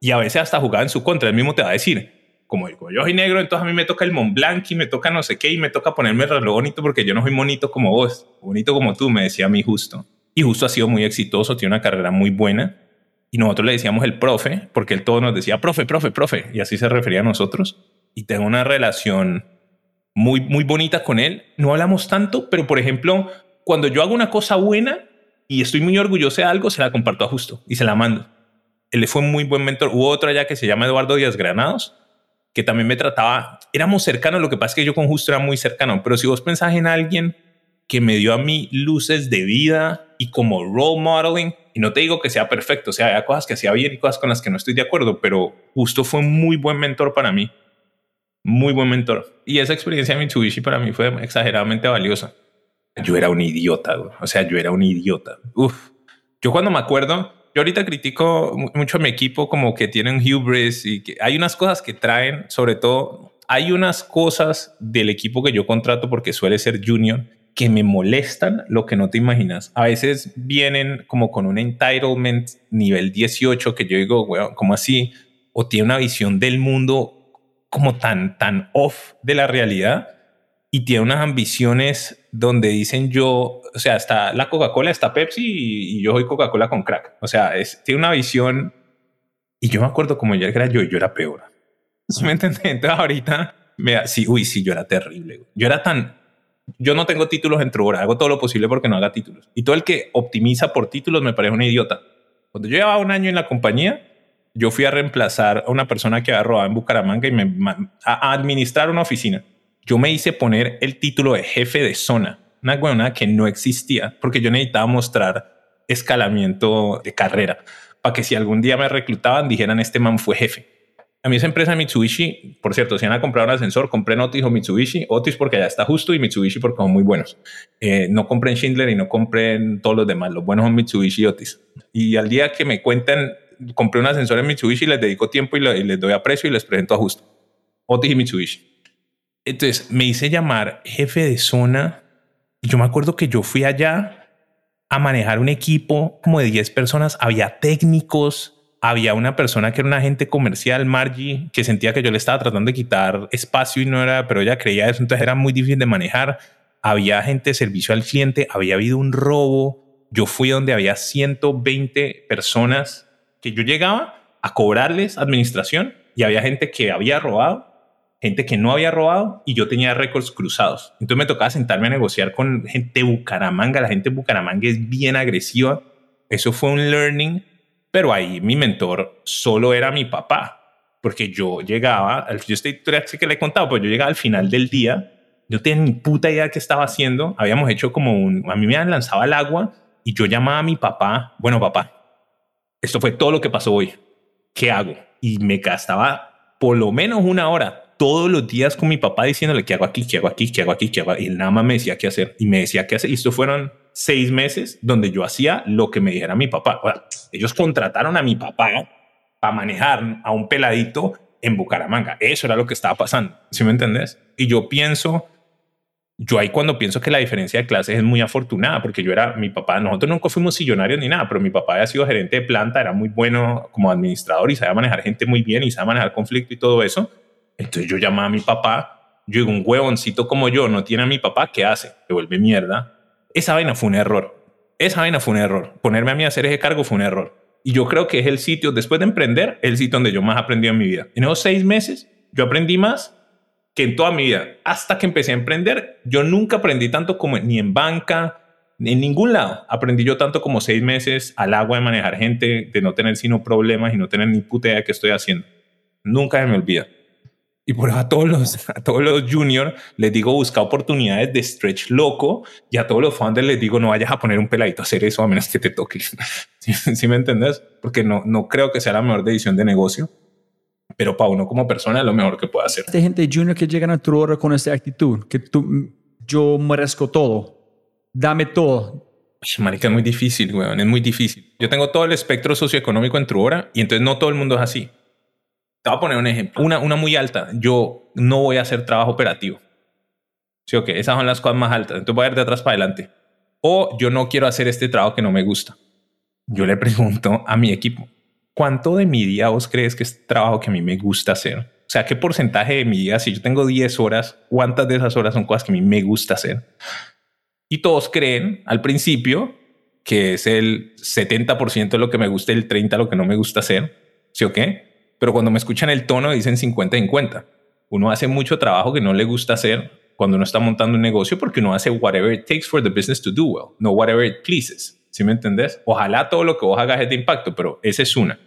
Y a veces hasta jugaba en su contra. Él mismo te va a decir, como digo, yo soy negro, entonces a mí me toca el Mont Blanc y me toca no sé qué y me toca ponerme el reloj bonito porque yo no soy bonito como vos, bonito como tú, me decía a mí justo. Y justo ha sido muy exitoso, tiene una carrera muy buena. Y nosotros le decíamos el profe, porque él todo nos decía, profe, profe, profe, y así se refería a nosotros. Y tengo una relación muy, muy bonita con él. No hablamos tanto, pero por ejemplo, cuando yo hago una cosa buena y estoy muy orgulloso de algo, se la comparto a Justo y se la mando. él fue muy buen mentor. Hubo otro allá que se llama Eduardo Díaz Granados, que también me trataba, éramos cercanos, lo que pasa es que yo con Justo era muy cercano, pero si vos pensás en alguien que me dio a mí luces de vida y como role modeling, y no te digo que sea perfecto, o sea, hay cosas que hacía bien y cosas con las que no estoy de acuerdo, pero Justo fue muy buen mentor para mí, muy buen mentor. Y esa experiencia de Mitsubishi para mí fue exageradamente valiosa. Yo era un idiota, o sea, yo era un idiota. Uf. Yo cuando me acuerdo, yo ahorita critico mucho a mi equipo como que tienen hubris y que hay unas cosas que traen, sobre todo, hay unas cosas del equipo que yo contrato porque suele ser junior que me molestan lo que no te imaginas. A veces vienen como con un entitlement nivel 18 que yo digo, bueno, ¿cómo así? O tiene una visión del mundo como tan, tan off de la realidad y tiene unas ambiciones donde dicen yo, o sea, está la Coca-Cola, está Pepsi y, yo soy Coca-Cola con crack. O sea, es, tiene una visión y yo me acuerdo como ya era yo, yo era peor. ¿Sí me entiendes? Entonces ahorita, me, sí, uy, sí, yo era terrible. Yo era tan, yo no tengo títulos en Trubora, hago todo lo posible porque no haga títulos. Y todo el que optimiza por títulos me parece un idiota. Cuando yo llevaba un año en la compañía, yo fui a reemplazar a una persona que había robado en Bucaramanga y me a administrar una oficina yo me hice poner el título de jefe de zona, una buena que no existía, porque yo necesitaba mostrar escalamiento de carrera, para que si algún día me reclutaban dijeran este man fue jefe. A mí esa empresa Mitsubishi, por cierto, si van a comprar un ascensor, compré Otis o Mitsubishi. Otis porque ya está justo y Mitsubishi porque son muy buenos. Eh, no compren Schindler y no compren todos los demás. Los buenos son Mitsubishi y Otis. Y al día que me cuentan, compré un ascensor en Mitsubishi, les dedico tiempo y, les doy a precio y les presento a justo. Otis y Mitsubishi. Entonces me hice llamar jefe de zona. Y yo me acuerdo que yo fui allá a manejar un equipo como de 10 personas. Había técnicos, había una persona que era un agente comercial, Margie, que sentía que yo le estaba tratando de quitar espacio y no era, pero ella creía eso, entonces era muy difícil de manejar. Había gente de servicio al cliente, había habido un robo. Yo fui donde había 120 personas que yo llegaba a cobrarles administración y había gente que había robado gente que no había robado y yo tenía récords cruzados. Entonces me tocaba sentarme a negociar con gente de Bucaramanga. La gente de Bucaramanga es bien agresiva. Eso fue un learning, pero ahí mi mentor solo era mi papá, porque yo llegaba, yo esta historia que le he contado, pues yo llegaba al final del día, yo tenía ni puta idea de qué estaba haciendo. Habíamos hecho como un, a mí me lanzado al agua y yo llamaba a mi papá, bueno papá, esto fue todo lo que pasó hoy, ¿qué hago? Y me gastaba por lo menos una hora todos los días con mi papá diciéndole qué hago aquí, qué hago aquí, qué hago aquí, qué hago. Y él nada más me decía qué hacer y me decía qué hacer. Y esto fueron seis meses donde yo hacía lo que me dijera mi papá. ellos contrataron a mi papá para manejar a un peladito en Bucaramanga. Eso era lo que estaba pasando. ¿Sí me entendés? Y yo pienso, yo ahí cuando pienso que la diferencia de clases es muy afortunada, porque yo era mi papá, nosotros nunca fuimos sillonarios ni nada, pero mi papá había sido gerente de planta, era muy bueno como administrador y sabía manejar gente muy bien y sabía manejar conflicto y todo eso. Entonces yo llamaba a mi papá, yo digo, un huevoncito como yo no tiene a mi papá, ¿qué hace? Le vuelve mierda. Esa vaina fue un error. Esa vaina fue un error. Ponerme a mí a hacer ese cargo fue un error. Y yo creo que es el sitio, después de emprender, el sitio donde yo más aprendí en mi vida. En esos seis meses, yo aprendí más que en toda mi vida. Hasta que empecé a emprender, yo nunca aprendí tanto como ni en banca, ni en ningún lado. Aprendí yo tanto como seis meses al agua de manejar gente, de no tener sino problemas y no tener ni puta idea de qué estoy haciendo. Nunca se me olvida. Y por eso a todos los, a todos los juniors les digo busca oportunidades de stretch loco y a todos los founders les digo no vayas a poner un peladito a hacer eso a menos que te toque. ¿Sí, me entiendes? Porque no, no creo que sea la mejor decisión de negocio, pero para uno como persona es lo mejor que puede hacer. Hay gente junior que llegan a tu hora con esta actitud, que tú, yo merezco todo, dame todo. Marica, es muy difícil, weón, es muy difícil. Yo tengo todo el espectro socioeconómico en tu hora y entonces no todo el mundo es así. Te voy a poner un ejemplo. Una, una muy alta. Yo no voy a hacer trabajo operativo. Sí, ok. Esas son las cosas más altas. Entonces voy a ir de atrás para adelante. O yo no quiero hacer este trabajo que no me gusta. Yo le pregunto a mi equipo, ¿cuánto de mi día vos crees que es trabajo que a mí me gusta hacer? O sea, ¿qué porcentaje de mi día, si yo tengo 10 horas, cuántas de esas horas son cosas que a mí me gusta hacer? Y todos creen al principio que es el 70% de lo que me gusta y el 30% lo que no me gusta hacer. ¿Sí o qué? Pero cuando me escuchan el tono dicen 50-50. Uno hace mucho trabajo que no le gusta hacer cuando uno está montando un negocio porque uno hace whatever it takes for the business to do well, no whatever it pleases. ¿Sí me entendés? Ojalá todo lo que vos hagas es de impacto, pero esa es una.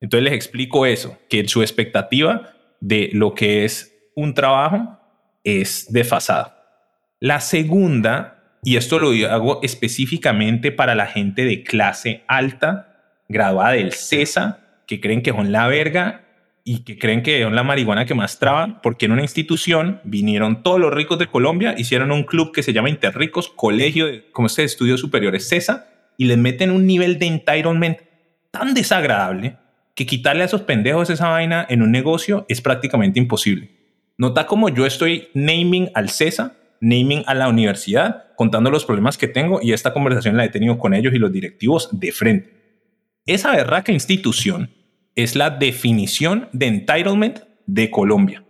Entonces les explico eso, que su expectativa de lo que es un trabajo es desfasada. La segunda, y esto lo hago específicamente para la gente de clase alta, graduada del CESA, que creen que son la verga y que creen que son la marihuana que más traba, porque en una institución vinieron todos los ricos de Colombia, hicieron un club que se llama Interricos, Colegio de, como este, Estudios Superiores CESA, y les meten un nivel de entitlement tan desagradable que quitarle a esos pendejos esa vaina en un negocio es prácticamente imposible. Nota como yo estoy naming al CESA, naming a la universidad, contando los problemas que tengo y esta conversación la he tenido con ellos y los directivos de frente. Esa berraca institución es la definición de entitlement de Colombia.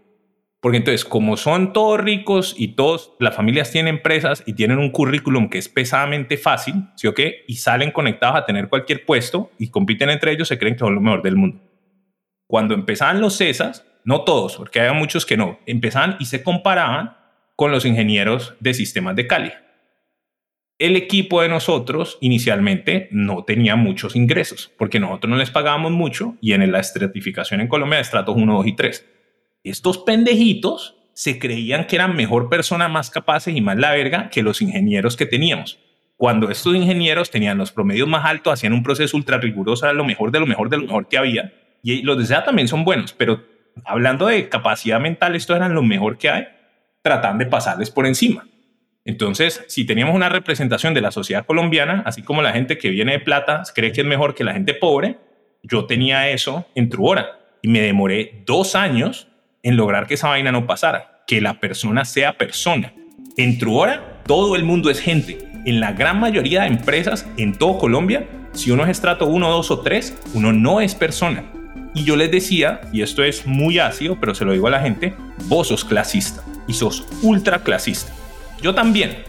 Porque entonces, como son todos ricos y todas las familias tienen empresas y tienen un currículum que es pesadamente fácil, ¿sí o qué? Y salen conectados a tener cualquier puesto y compiten entre ellos, se creen que son lo mejor del mundo. Cuando empezaban los CESAS, no todos, porque había muchos que no, empezaban y se comparaban con los ingenieros de sistemas de Cali. El equipo de nosotros inicialmente no tenía muchos ingresos, porque nosotros no les pagábamos mucho y en la estratificación en Colombia de estratos 1, 2 y 3 estos pendejitos se creían que eran mejor personas, más capaces y más la verga que los ingenieros que teníamos. Cuando estos ingenieros tenían los promedios más altos, hacían un proceso ultra riguroso, era lo mejor de lo mejor de lo mejor que había. Y los de SEA también son buenos, pero hablando de capacidad mental, estos eran lo mejor que hay, tratan de pasarles por encima. Entonces, si teníamos una representación de la sociedad colombiana, así como la gente que viene de plata cree que es mejor que la gente pobre, yo tenía eso en Truora y me demoré dos años en lograr que esa vaina no pasara, que la persona sea persona. En Truora, todo el mundo es gente. En la gran mayoría de empresas en todo Colombia, si uno es estrato 1, 2 o 3, uno no es persona. Y yo les decía, y esto es muy ácido, pero se lo digo a la gente, vos sos clasista y sos ultra clasista. Yo también,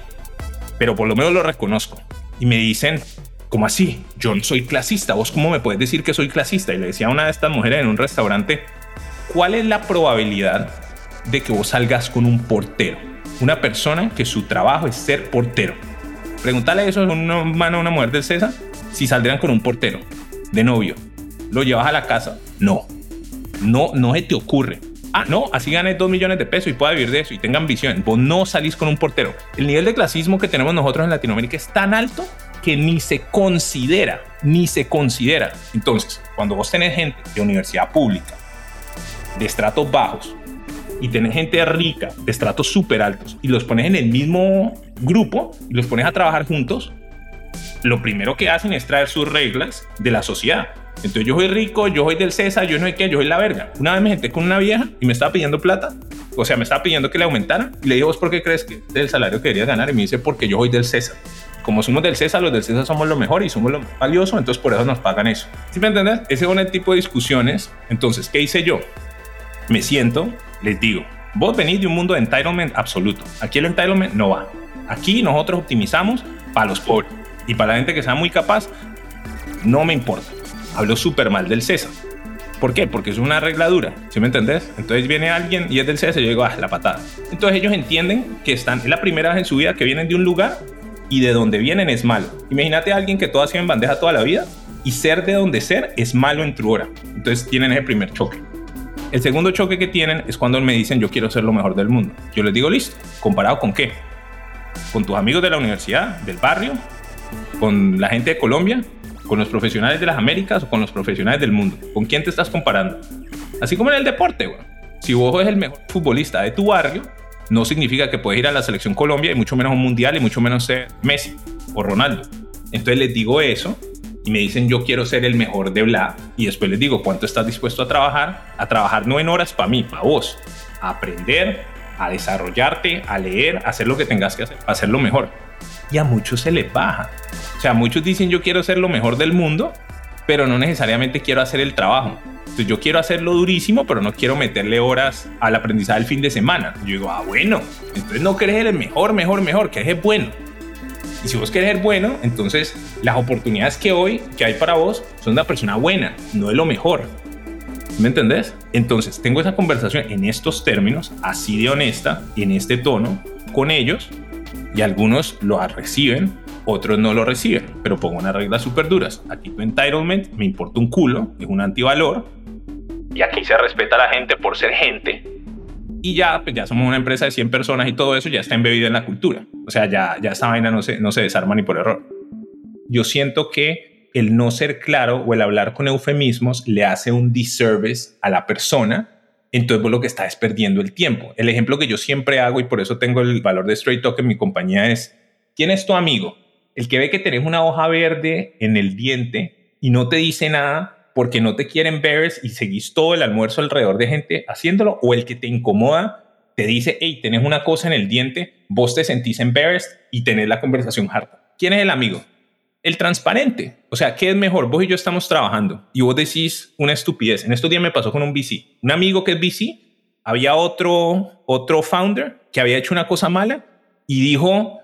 pero por lo menos lo reconozco. Y me dicen, ¿cómo así? Yo no soy clasista. ¿Vos cómo me puedes decir que soy clasista? Y le decía a una de estas mujeres en un restaurante, ¿cuál es la probabilidad de que vos salgas con un portero? Una persona que su trabajo es ser portero. Pregúntale eso a una mano a una mujer del César si saldrían con un portero de novio. ¿Lo llevas a la casa? No. No, no se te ocurre. Ah, no, así ganes dos millones de pesos y pueda vivir de eso y tenga ambición. Vos no salís con un portero. El nivel de clasismo que tenemos nosotros en Latinoamérica es tan alto que ni se considera, ni se considera. Entonces, cuando vos tenés gente de universidad pública de estratos bajos y tenés gente rica de estratos súper altos y los pones en el mismo grupo y los pones a trabajar juntos, lo primero que hacen es traer sus reglas de la sociedad. Entonces yo soy rico, yo soy del César, yo no sé qué, yo soy la verga. Una vez me senté con una vieja y me estaba pidiendo plata, o sea, me estaba pidiendo que le aumentara y le dije, ¿vos por qué crees que es el salario que deberías ganar? Y me dice, porque yo soy del César. Como somos del César, los del César somos lo mejor y somos lo más valioso, entonces por eso nos pagan eso. ¿Sí me entiendes? Ese es un tipo de discusiones. Entonces, ¿qué hice yo? me siento, les digo, vos venís de un mundo de entitlement absoluto. Aquí el entitlement no va. Aquí nosotros optimizamos para los pobres. Y para la gente que sea muy capaz, no me importa. Hablo súper mal del César. ¿Por qué? Porque es una regla dura, ¿sí me entendés? Entonces viene alguien y es del César y yo digo, ah, la patada. Entonces ellos entienden que están, es la primera vez en su vida que vienen de un lugar y de donde vienen es malo. Imagínate a alguien que todo ha sido en bandeja toda la vida y ser de donde ser es malo en tu hora. Entonces tienen ese primer choque. El segundo choque que tienen es cuando me dicen yo quiero ser lo mejor del mundo. Yo les digo listo, comparado con qué? Con tus amigos de la universidad, del barrio, con la gente de Colombia, con los profesionales de las Américas o con los profesionales del mundo. ¿Con quién te estás comparando? Así como en el deporte, güey. Si vos eres el mejor futbolista de tu barrio, no significa que puedes ir a la selección Colombia y mucho menos un mundial y mucho menos ser Messi o Ronaldo. Entonces les digo eso y me dicen yo quiero ser el mejor de bla y después les digo cuánto estás dispuesto a trabajar, a trabajar no en horas para mí, para vos, a aprender, a desarrollarte, a leer, a hacer lo que tengas que hacer, a hacerlo mejor. Y a muchos se les baja. O sea, muchos dicen yo quiero ser lo mejor del mundo, pero no necesariamente quiero hacer el trabajo. Entonces yo quiero hacerlo durísimo, pero no quiero meterle horas al aprendizaje del fin de semana. Yo digo, ah, bueno, entonces no querés el mejor, mejor, mejor, que es bueno y si vos querés ser bueno, entonces las oportunidades que hoy que hay para vos son de una persona buena, no de lo mejor. ¿Me entendés? Entonces tengo esa conversación en estos términos, así de honesta, en este tono, con ellos, y algunos lo reciben otros no lo reciben, pero pongo unas reglas súper duras. Aquí tu entitlement me importa un culo, es un antivalor. Y aquí se respeta a la gente por ser gente. Y ya, pues ya somos una empresa de 100 personas y todo eso ya está embebido en la cultura. O sea, ya, ya esta vaina no se, no se desarma ni por error. Yo siento que el no ser claro o el hablar con eufemismos le hace un disservice a la persona entonces vos lo que estás es perdiendo el tiempo. El ejemplo que yo siempre hago y por eso tengo el valor de Straight Talk en mi compañía es, ¿quién es tu amigo? El que ve que tenés una hoja verde en el diente y no te dice nada porque no te quieren ver y seguís todo el almuerzo alrededor de gente haciéndolo, o el que te incomoda te dice, hey, tenés una cosa en el diente, vos te sentís embarrassed y tenés la conversación harta. ¿Quién es el amigo? El transparente. O sea, ¿qué es mejor? Vos y yo estamos trabajando y vos decís una estupidez. En estos días me pasó con un VC. Un amigo que es VC, había otro, otro founder que había hecho una cosa mala y dijo,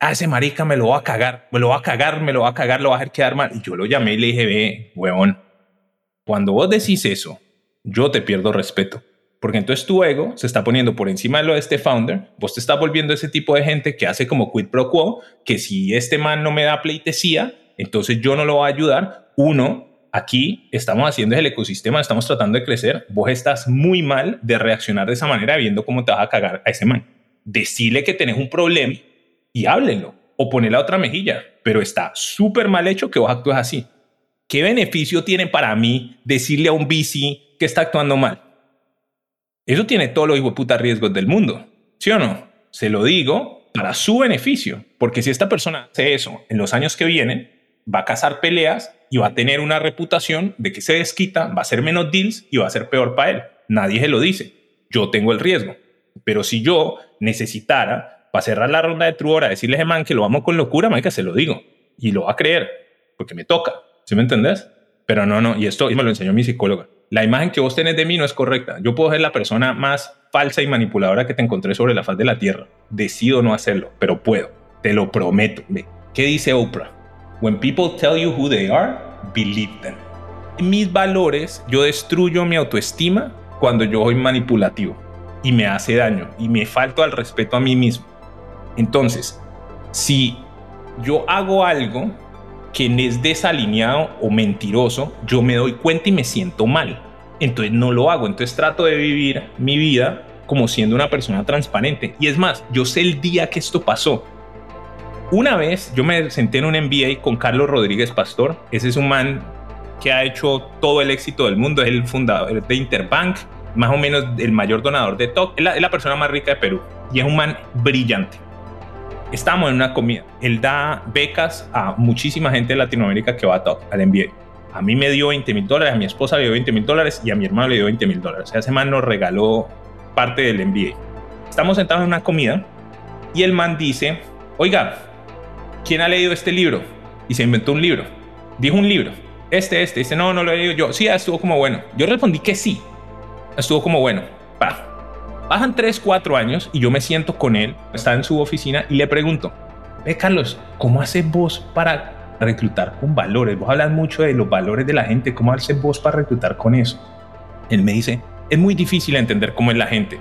ah, ese marica me lo va a cagar, me lo va a cagar, me lo va a cagar, lo va a hacer quedar mal. Y yo lo llamé y le dije, ve, huevón, cuando vos decís eso, yo te pierdo respeto. Porque entonces tu ego se está poniendo por encima de lo de este founder, vos te estás volviendo ese tipo de gente que hace como quid pro quo, que si este man no me da pleitesía, entonces yo no lo voy a ayudar. Uno, aquí estamos haciendo el ecosistema, estamos tratando de crecer, vos estás muy mal de reaccionar de esa manera viendo cómo te vas a cagar a ese man. Decirle que tenés un problema y háblenlo o poner la otra mejilla, pero está súper mal hecho que vos actúes así. ¿Qué beneficio tiene para mí decirle a un VC que está actuando mal? Eso tiene todos los puta riesgos del mundo, ¿sí o no? Se lo digo para su beneficio, porque si esta persona hace eso en los años que vienen, va a cazar peleas y va a tener una reputación de que se desquita, va a hacer menos deals y va a ser peor para él. Nadie se lo dice. Yo tengo el riesgo. Pero si yo necesitara para cerrar la ronda de Truora, decirle a man que lo amo con locura, que se lo digo. Y lo va a creer, porque me toca. ¿Sí me entendés? Pero no, no, y esto me lo enseñó mi psicóloga. La imagen que vos tenés de mí no es correcta. Yo puedo ser la persona más falsa y manipuladora que te encontré sobre la faz de la tierra. Decido no hacerlo, pero puedo. Te lo prometo. ¿Qué dice Oprah? When people tell you who they are, believe them. Mis valores, yo destruyo mi autoestima cuando yo soy manipulativo y me hace daño y me falto al respeto a mí mismo. Entonces, si yo hago algo que es desalineado o mentiroso, yo me doy cuenta y me siento mal. Entonces no lo hago. Entonces trato de vivir mi vida como siendo una persona transparente. Y es más, yo sé el día que esto pasó. Una vez yo me senté en un MBA con Carlos Rodríguez Pastor. Ese es un man que ha hecho todo el éxito del mundo. Es el fundador de Interbank, más o menos el mayor donador de TOC. es la persona más rica de Perú. Y es un man brillante estamos en una comida. Él da becas a muchísima gente de Latinoamérica que va a TOC, al MBA. A mí me dio 20 mil dólares, a mi esposa le dio 20 mil dólares y a mi hermano le dio 20 mil dólares. O sea, ese man nos regaló parte del MBA. Estamos sentados en una comida y el man dice, oiga, ¿quién ha leído este libro? Y se inventó un libro. Dijo un libro. Este, este. Dice, no, no lo he leído yo. Sí, estuvo como bueno. Yo respondí que sí. Estuvo como bueno. Pa. Bajan 3, 4 años y yo me siento con él, está en su oficina y le pregunto, ve Carlos, ¿cómo haces vos para reclutar con valores? Vos hablas mucho de los valores de la gente, ¿cómo haces vos para reclutar con eso? Él me dice, es muy difícil entender cómo es la gente.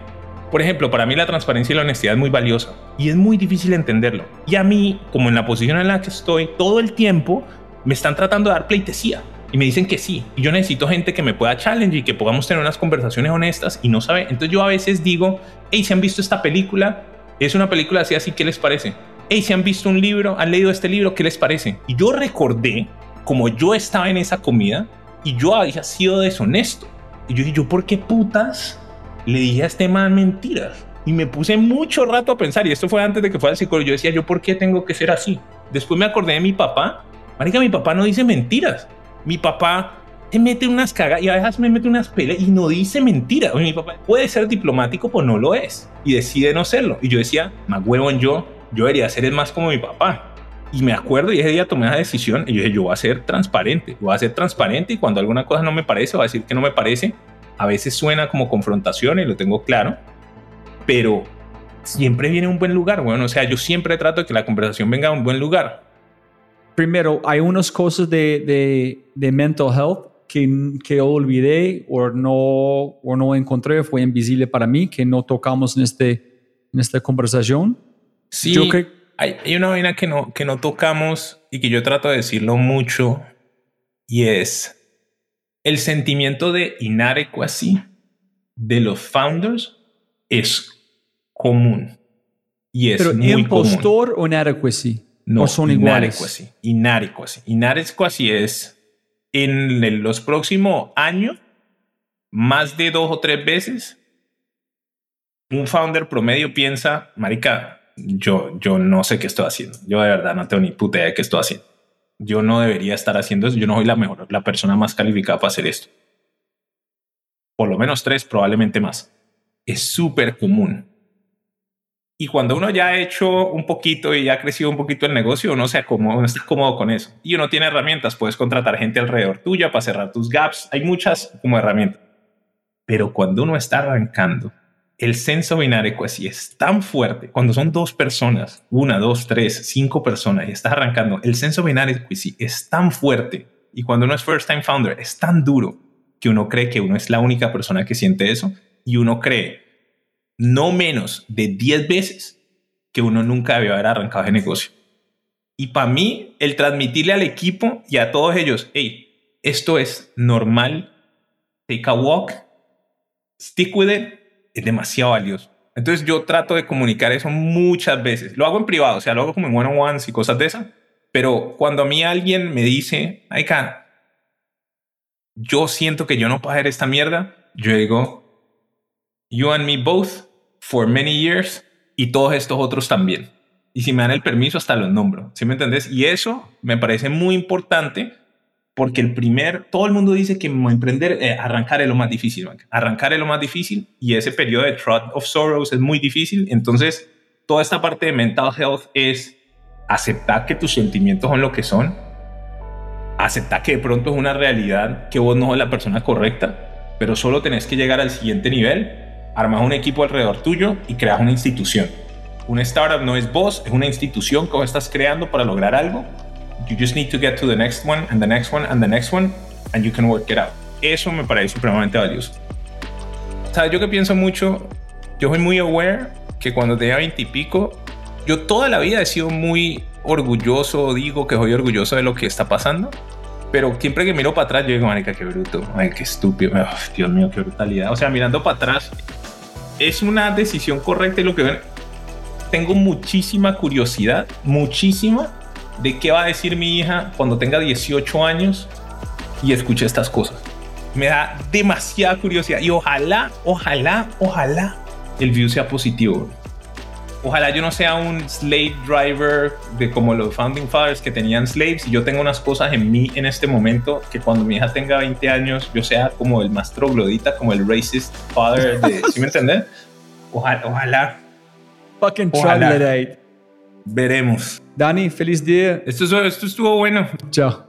Por ejemplo, para mí la transparencia y la honestidad es muy valiosa y es muy difícil entenderlo. Y a mí, como en la posición en la que estoy, todo el tiempo me están tratando de dar pleitesía y me dicen que sí. Y yo necesito gente que me pueda challenge y que podamos tener unas conversaciones honestas y no sabe. Entonces yo a veces digo, hey, si han visto esta película, es una película así, así, ¿qué les parece? Hey, si han visto un libro, han leído este libro, ¿qué les parece? Y yo recordé como yo estaba en esa comida y yo había sido deshonesto. Y yo dije, ¿yo por qué putas le dije a este man mentiras? Y me puse mucho rato a pensar, y esto fue antes de que fuera al psicólogo, yo decía, ¿yo por qué tengo que ser así? Después me acordé de mi papá. Marica, mi papá no dice mentiras mi papá te mete unas cagas y a veces me mete unas peleas y no dice mentiras. mi papá puede ser diplomático, pues no lo es y decide no serlo. Y yo decía, más huevón yo, yo debería ser más como mi papá. Y me acuerdo y ese día tomé esa decisión y yo dije, yo voy a ser transparente, voy a ser transparente y cuando alguna cosa no me parece, voy a decir que no me parece. A veces suena como confrontación y lo tengo claro, pero siempre viene un buen lugar, bueno, o sea, yo siempre trato de que la conversación venga a un buen lugar primero, hay unas cosas de, de, de mental health que, que olvidé o no, o no encontré, fue invisible para mí, que no tocamos en, este, en esta conversación. Sí, yo, Hay, hay una vaina que no, que no tocamos y que yo trato de decirlo mucho y es el sentimiento de inadequacy de los founders es común. Y es Pero muy impostor común. o inadequacy. No, ¿O son iguales? inadequacy. Inadequacy. Es en los próximos años, más de dos o tres veces, un founder promedio piensa, marica, yo, yo no sé qué estoy haciendo. Yo de verdad no tengo ni puta idea de qué estoy haciendo. Yo no debería estar haciendo eso. Yo no soy la mejor, la persona más calificada para hacer esto. Por lo menos tres, probablemente más. Es súper común. Y cuando uno ya ha hecho un poquito y ya ha crecido un poquito el negocio, uno se acomoda, uno está cómodo con eso. Y uno tiene herramientas, puedes contratar gente alrededor tuya para cerrar tus gaps. Hay muchas como herramientas. Pero cuando uno está arrancando, el sense of inadequacy es tan fuerte. Cuando son dos personas, una, dos, tres, cinco personas y estás arrancando, el sense of inadequacy es tan fuerte. Y cuando uno es first time founder, es tan duro que uno cree que uno es la única persona que siente eso y uno cree no menos de 10 veces que uno nunca debió haber arrancado ese negocio. Y para mí, el transmitirle al equipo y a todos ellos, hey, esto es normal, take a walk, stick with it, es demasiado valioso. Entonces yo trato de comunicar eso muchas veces. Lo hago en privado, o sea, lo hago como en one-on-ones y cosas de esas. Pero cuando a mí alguien me dice, Aika, yo siento que yo no puedo hacer esta mierda, yo digo, you and me both for many years y todos estos otros también. Y si me dan el permiso, hasta los nombro. ¿Sí me entendés? Y eso me parece muy importante porque el primer, todo el mundo dice que emprender, eh, arrancar es lo más difícil. Arrancar es lo más difícil y ese periodo de Trot of Sorrows es muy difícil. Entonces, toda esta parte de mental health es aceptar que tus sentimientos son lo que son, aceptar que de pronto es una realidad que vos no sos la persona correcta, pero solo tenés que llegar al siguiente nivel, armas un equipo alrededor tuyo y creas una institución. Una startup no es vos, es una institución que vos estás creando para lograr algo. You just need to get to the next one and the next one and the next one and you can work it out. Eso me parece supremamente valioso. ¿Sabes? Yo que pienso mucho, yo soy muy aware que cuando tenía 20 y pico, yo toda la vida he sido muy orgulloso, digo que soy orgulloso de lo que está pasando, pero siempre que miro para atrás, yo digo, marica, qué bruto, ay, qué estúpido, Ay, Dios mío, qué brutalidad. O sea, mirando para atrás, es una decisión correcta y lo que ven. Tengo muchísima curiosidad, muchísima, de qué va a decir mi hija cuando tenga 18 años y escuche estas cosas. Me da demasiada curiosidad y ojalá, ojalá, ojalá el view sea positivo. Ojalá yo no sea un slave driver de como los founding fathers que tenían slaves y yo tenga unas cosas en mí en este momento que cuando mi hija tenga 20 años yo sea como el más troglodita, como el racist father de, ¿sí me entiendes? Ojalá, ojalá, Fucking Ojalá. Veremos. Dani, feliz día. Esto, esto estuvo bueno. Chao.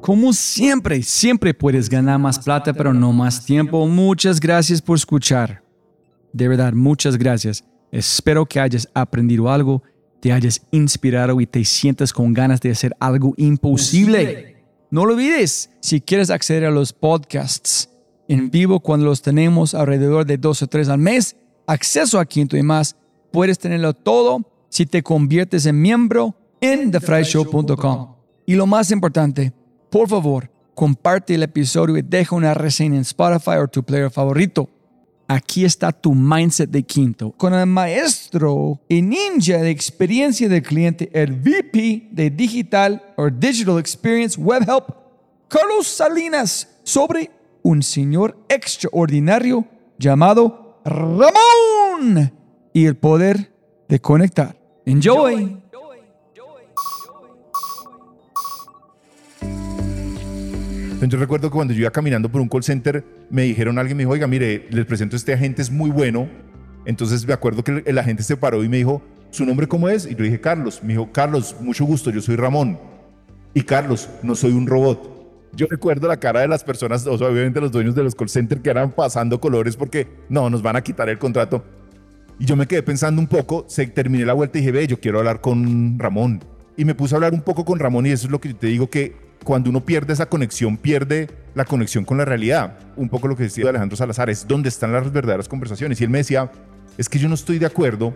Como siempre, siempre puedes ganar más plata, pero no más tiempo. Muchas gracias por escuchar. De verdad, muchas gracias. Espero que hayas aprendido algo, te hayas inspirado y te sientas con ganas de hacer algo imposible. No lo olvides, si quieres acceder a los podcasts en vivo cuando los tenemos alrededor de dos o tres al mes, acceso a Quinto y más, puedes tenerlo todo si te conviertes en miembro en thefryshow.com. Y lo más importante, por favor, comparte el episodio y deja una reseña en Spotify o tu player favorito. Aquí está tu mindset de quinto. Con el maestro y ninja de experiencia del cliente, el VP de Digital o Digital Experience Web Help, Carlos Salinas, sobre un señor extraordinario llamado Ramón y el poder de conectar. Enjoy. Entonces, recuerdo que cuando yo iba caminando por un call center, me dijeron, alguien me dijo, oiga, mire, les presento a este agente, es muy bueno. Entonces me acuerdo que el, el agente se paró y me dijo, ¿su nombre cómo es? Y yo dije, Carlos. Me dijo, Carlos, mucho gusto, yo soy Ramón. Y Carlos, no soy un robot. Yo recuerdo la cara de las personas, o sea, obviamente los dueños de los call centers que eran pasando colores porque no, nos van a quitar el contrato. Y yo me quedé pensando un poco, se terminé la vuelta y dije, ve, yo quiero hablar con Ramón. Y me puse a hablar un poco con Ramón y eso es lo que te digo que cuando uno pierde esa conexión, pierde la conexión con la realidad. Un poco lo que decía Alejandro Salazar, es donde están las verdaderas conversaciones. Y él me decía, es que yo no estoy de acuerdo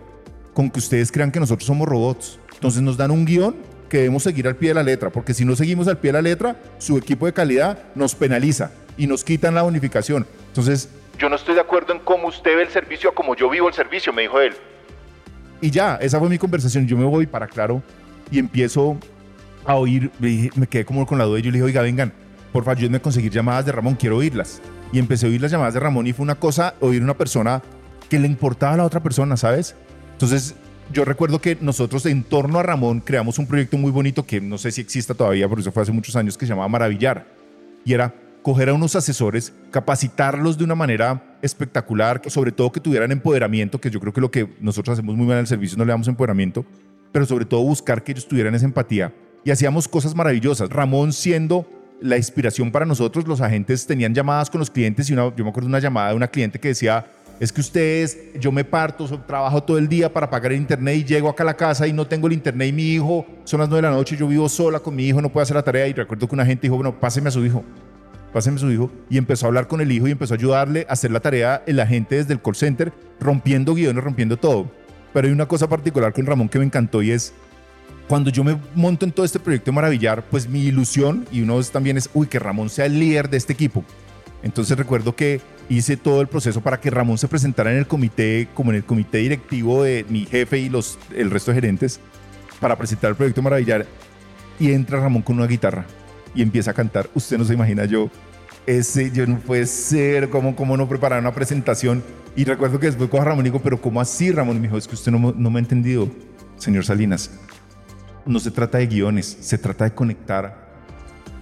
con que ustedes crean que nosotros somos robots. Entonces nos dan un guion que debemos seguir al pie de la letra, porque si no seguimos al pie de la letra, su equipo de calidad nos penaliza y nos quitan la bonificación. Entonces, yo no estoy de acuerdo en cómo usted ve el servicio a como yo vivo el servicio, me dijo él. Y ya, esa fue mi conversación. Yo me voy para claro y empiezo a oír, me quedé como con la duda y yo le dije, oiga, vengan, por favor, ayúdenme a conseguir llamadas de Ramón, quiero oírlas. Y empecé a oír las llamadas de Ramón y fue una cosa, oír una persona que le importaba a la otra persona, ¿sabes? Entonces, yo recuerdo que nosotros en torno a Ramón creamos un proyecto muy bonito que no sé si exista todavía, porque eso fue hace muchos años, que se llamaba Maravillar. Y era coger a unos asesores, capacitarlos de una manera espectacular, sobre todo que tuvieran empoderamiento, que yo creo que lo que nosotros hacemos muy mal en el servicio no le damos empoderamiento, pero sobre todo buscar que ellos tuvieran esa empatía. Y hacíamos cosas maravillosas. Ramón siendo la inspiración para nosotros, los agentes tenían llamadas con los clientes y una, yo me acuerdo de una llamada de una cliente que decía, es que ustedes, yo me parto, trabajo todo el día para pagar el internet y llego acá a la casa y no tengo el internet y mi hijo, son las nueve de la noche, yo vivo sola con mi hijo, no puedo hacer la tarea y recuerdo que una gente dijo, bueno, páseme a su hijo, páseme a su hijo y empezó a hablar con el hijo y empezó a ayudarle a hacer la tarea el agente desde el call center, rompiendo guiones, rompiendo todo. Pero hay una cosa particular con Ramón que me encantó y es cuando yo me monto en todo este proyecto de Maravillar, pues mi ilusión y uno también es, uy, que Ramón sea el líder de este equipo. Entonces recuerdo que hice todo el proceso para que Ramón se presentara en el comité, como en el comité directivo de mi jefe y los, el resto de gerentes, para presentar el proyecto Maravillar. Y entra Ramón con una guitarra y empieza a cantar. Usted no se imagina yo, ese, yo no puede ser, ¿cómo, cómo no preparar una presentación? Y recuerdo que después cojo a Ramón y digo, pero ¿cómo así, Ramón? Y me dijo, es que usted no, no me ha entendido, señor Salinas no se trata de guiones, se trata de conectar.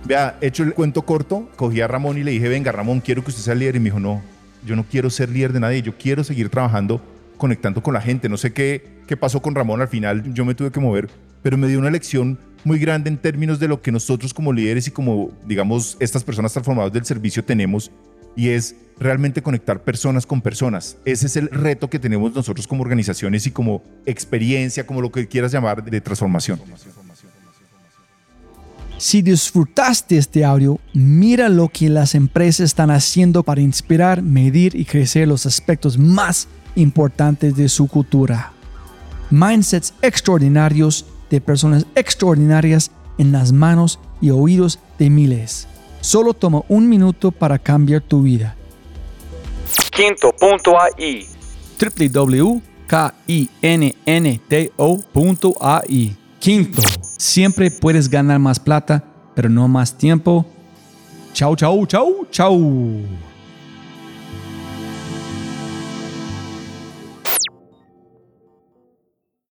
Vea, hecho el cuento corto, cogí a Ramón y le dije, venga Ramón, quiero que usted sea líder. Y me dijo, no, yo no quiero ser líder de nadie, yo quiero seguir trabajando, conectando con la gente. No sé qué, qué pasó con Ramón al final, yo me tuve que mover, pero me dio una lección muy grande en términos de lo que nosotros como líderes y como, digamos, estas personas transformadas del servicio tenemos, y es realmente conectar personas con personas. Ese es el reto que tenemos nosotros como organizaciones y como experiencia, como lo que quieras llamar, de transformación. Si disfrutaste este audio, mira lo que las empresas están haciendo para inspirar, medir y crecer los aspectos más importantes de su cultura. Mindsets extraordinarios de personas extraordinarias en las manos y oídos de miles. Solo toma un minuto para cambiar tu vida. Quinto.ai www.kinnto.ai Quinto, siempre puedes ganar más plata, pero no más tiempo. Chau, chau, chau, chau.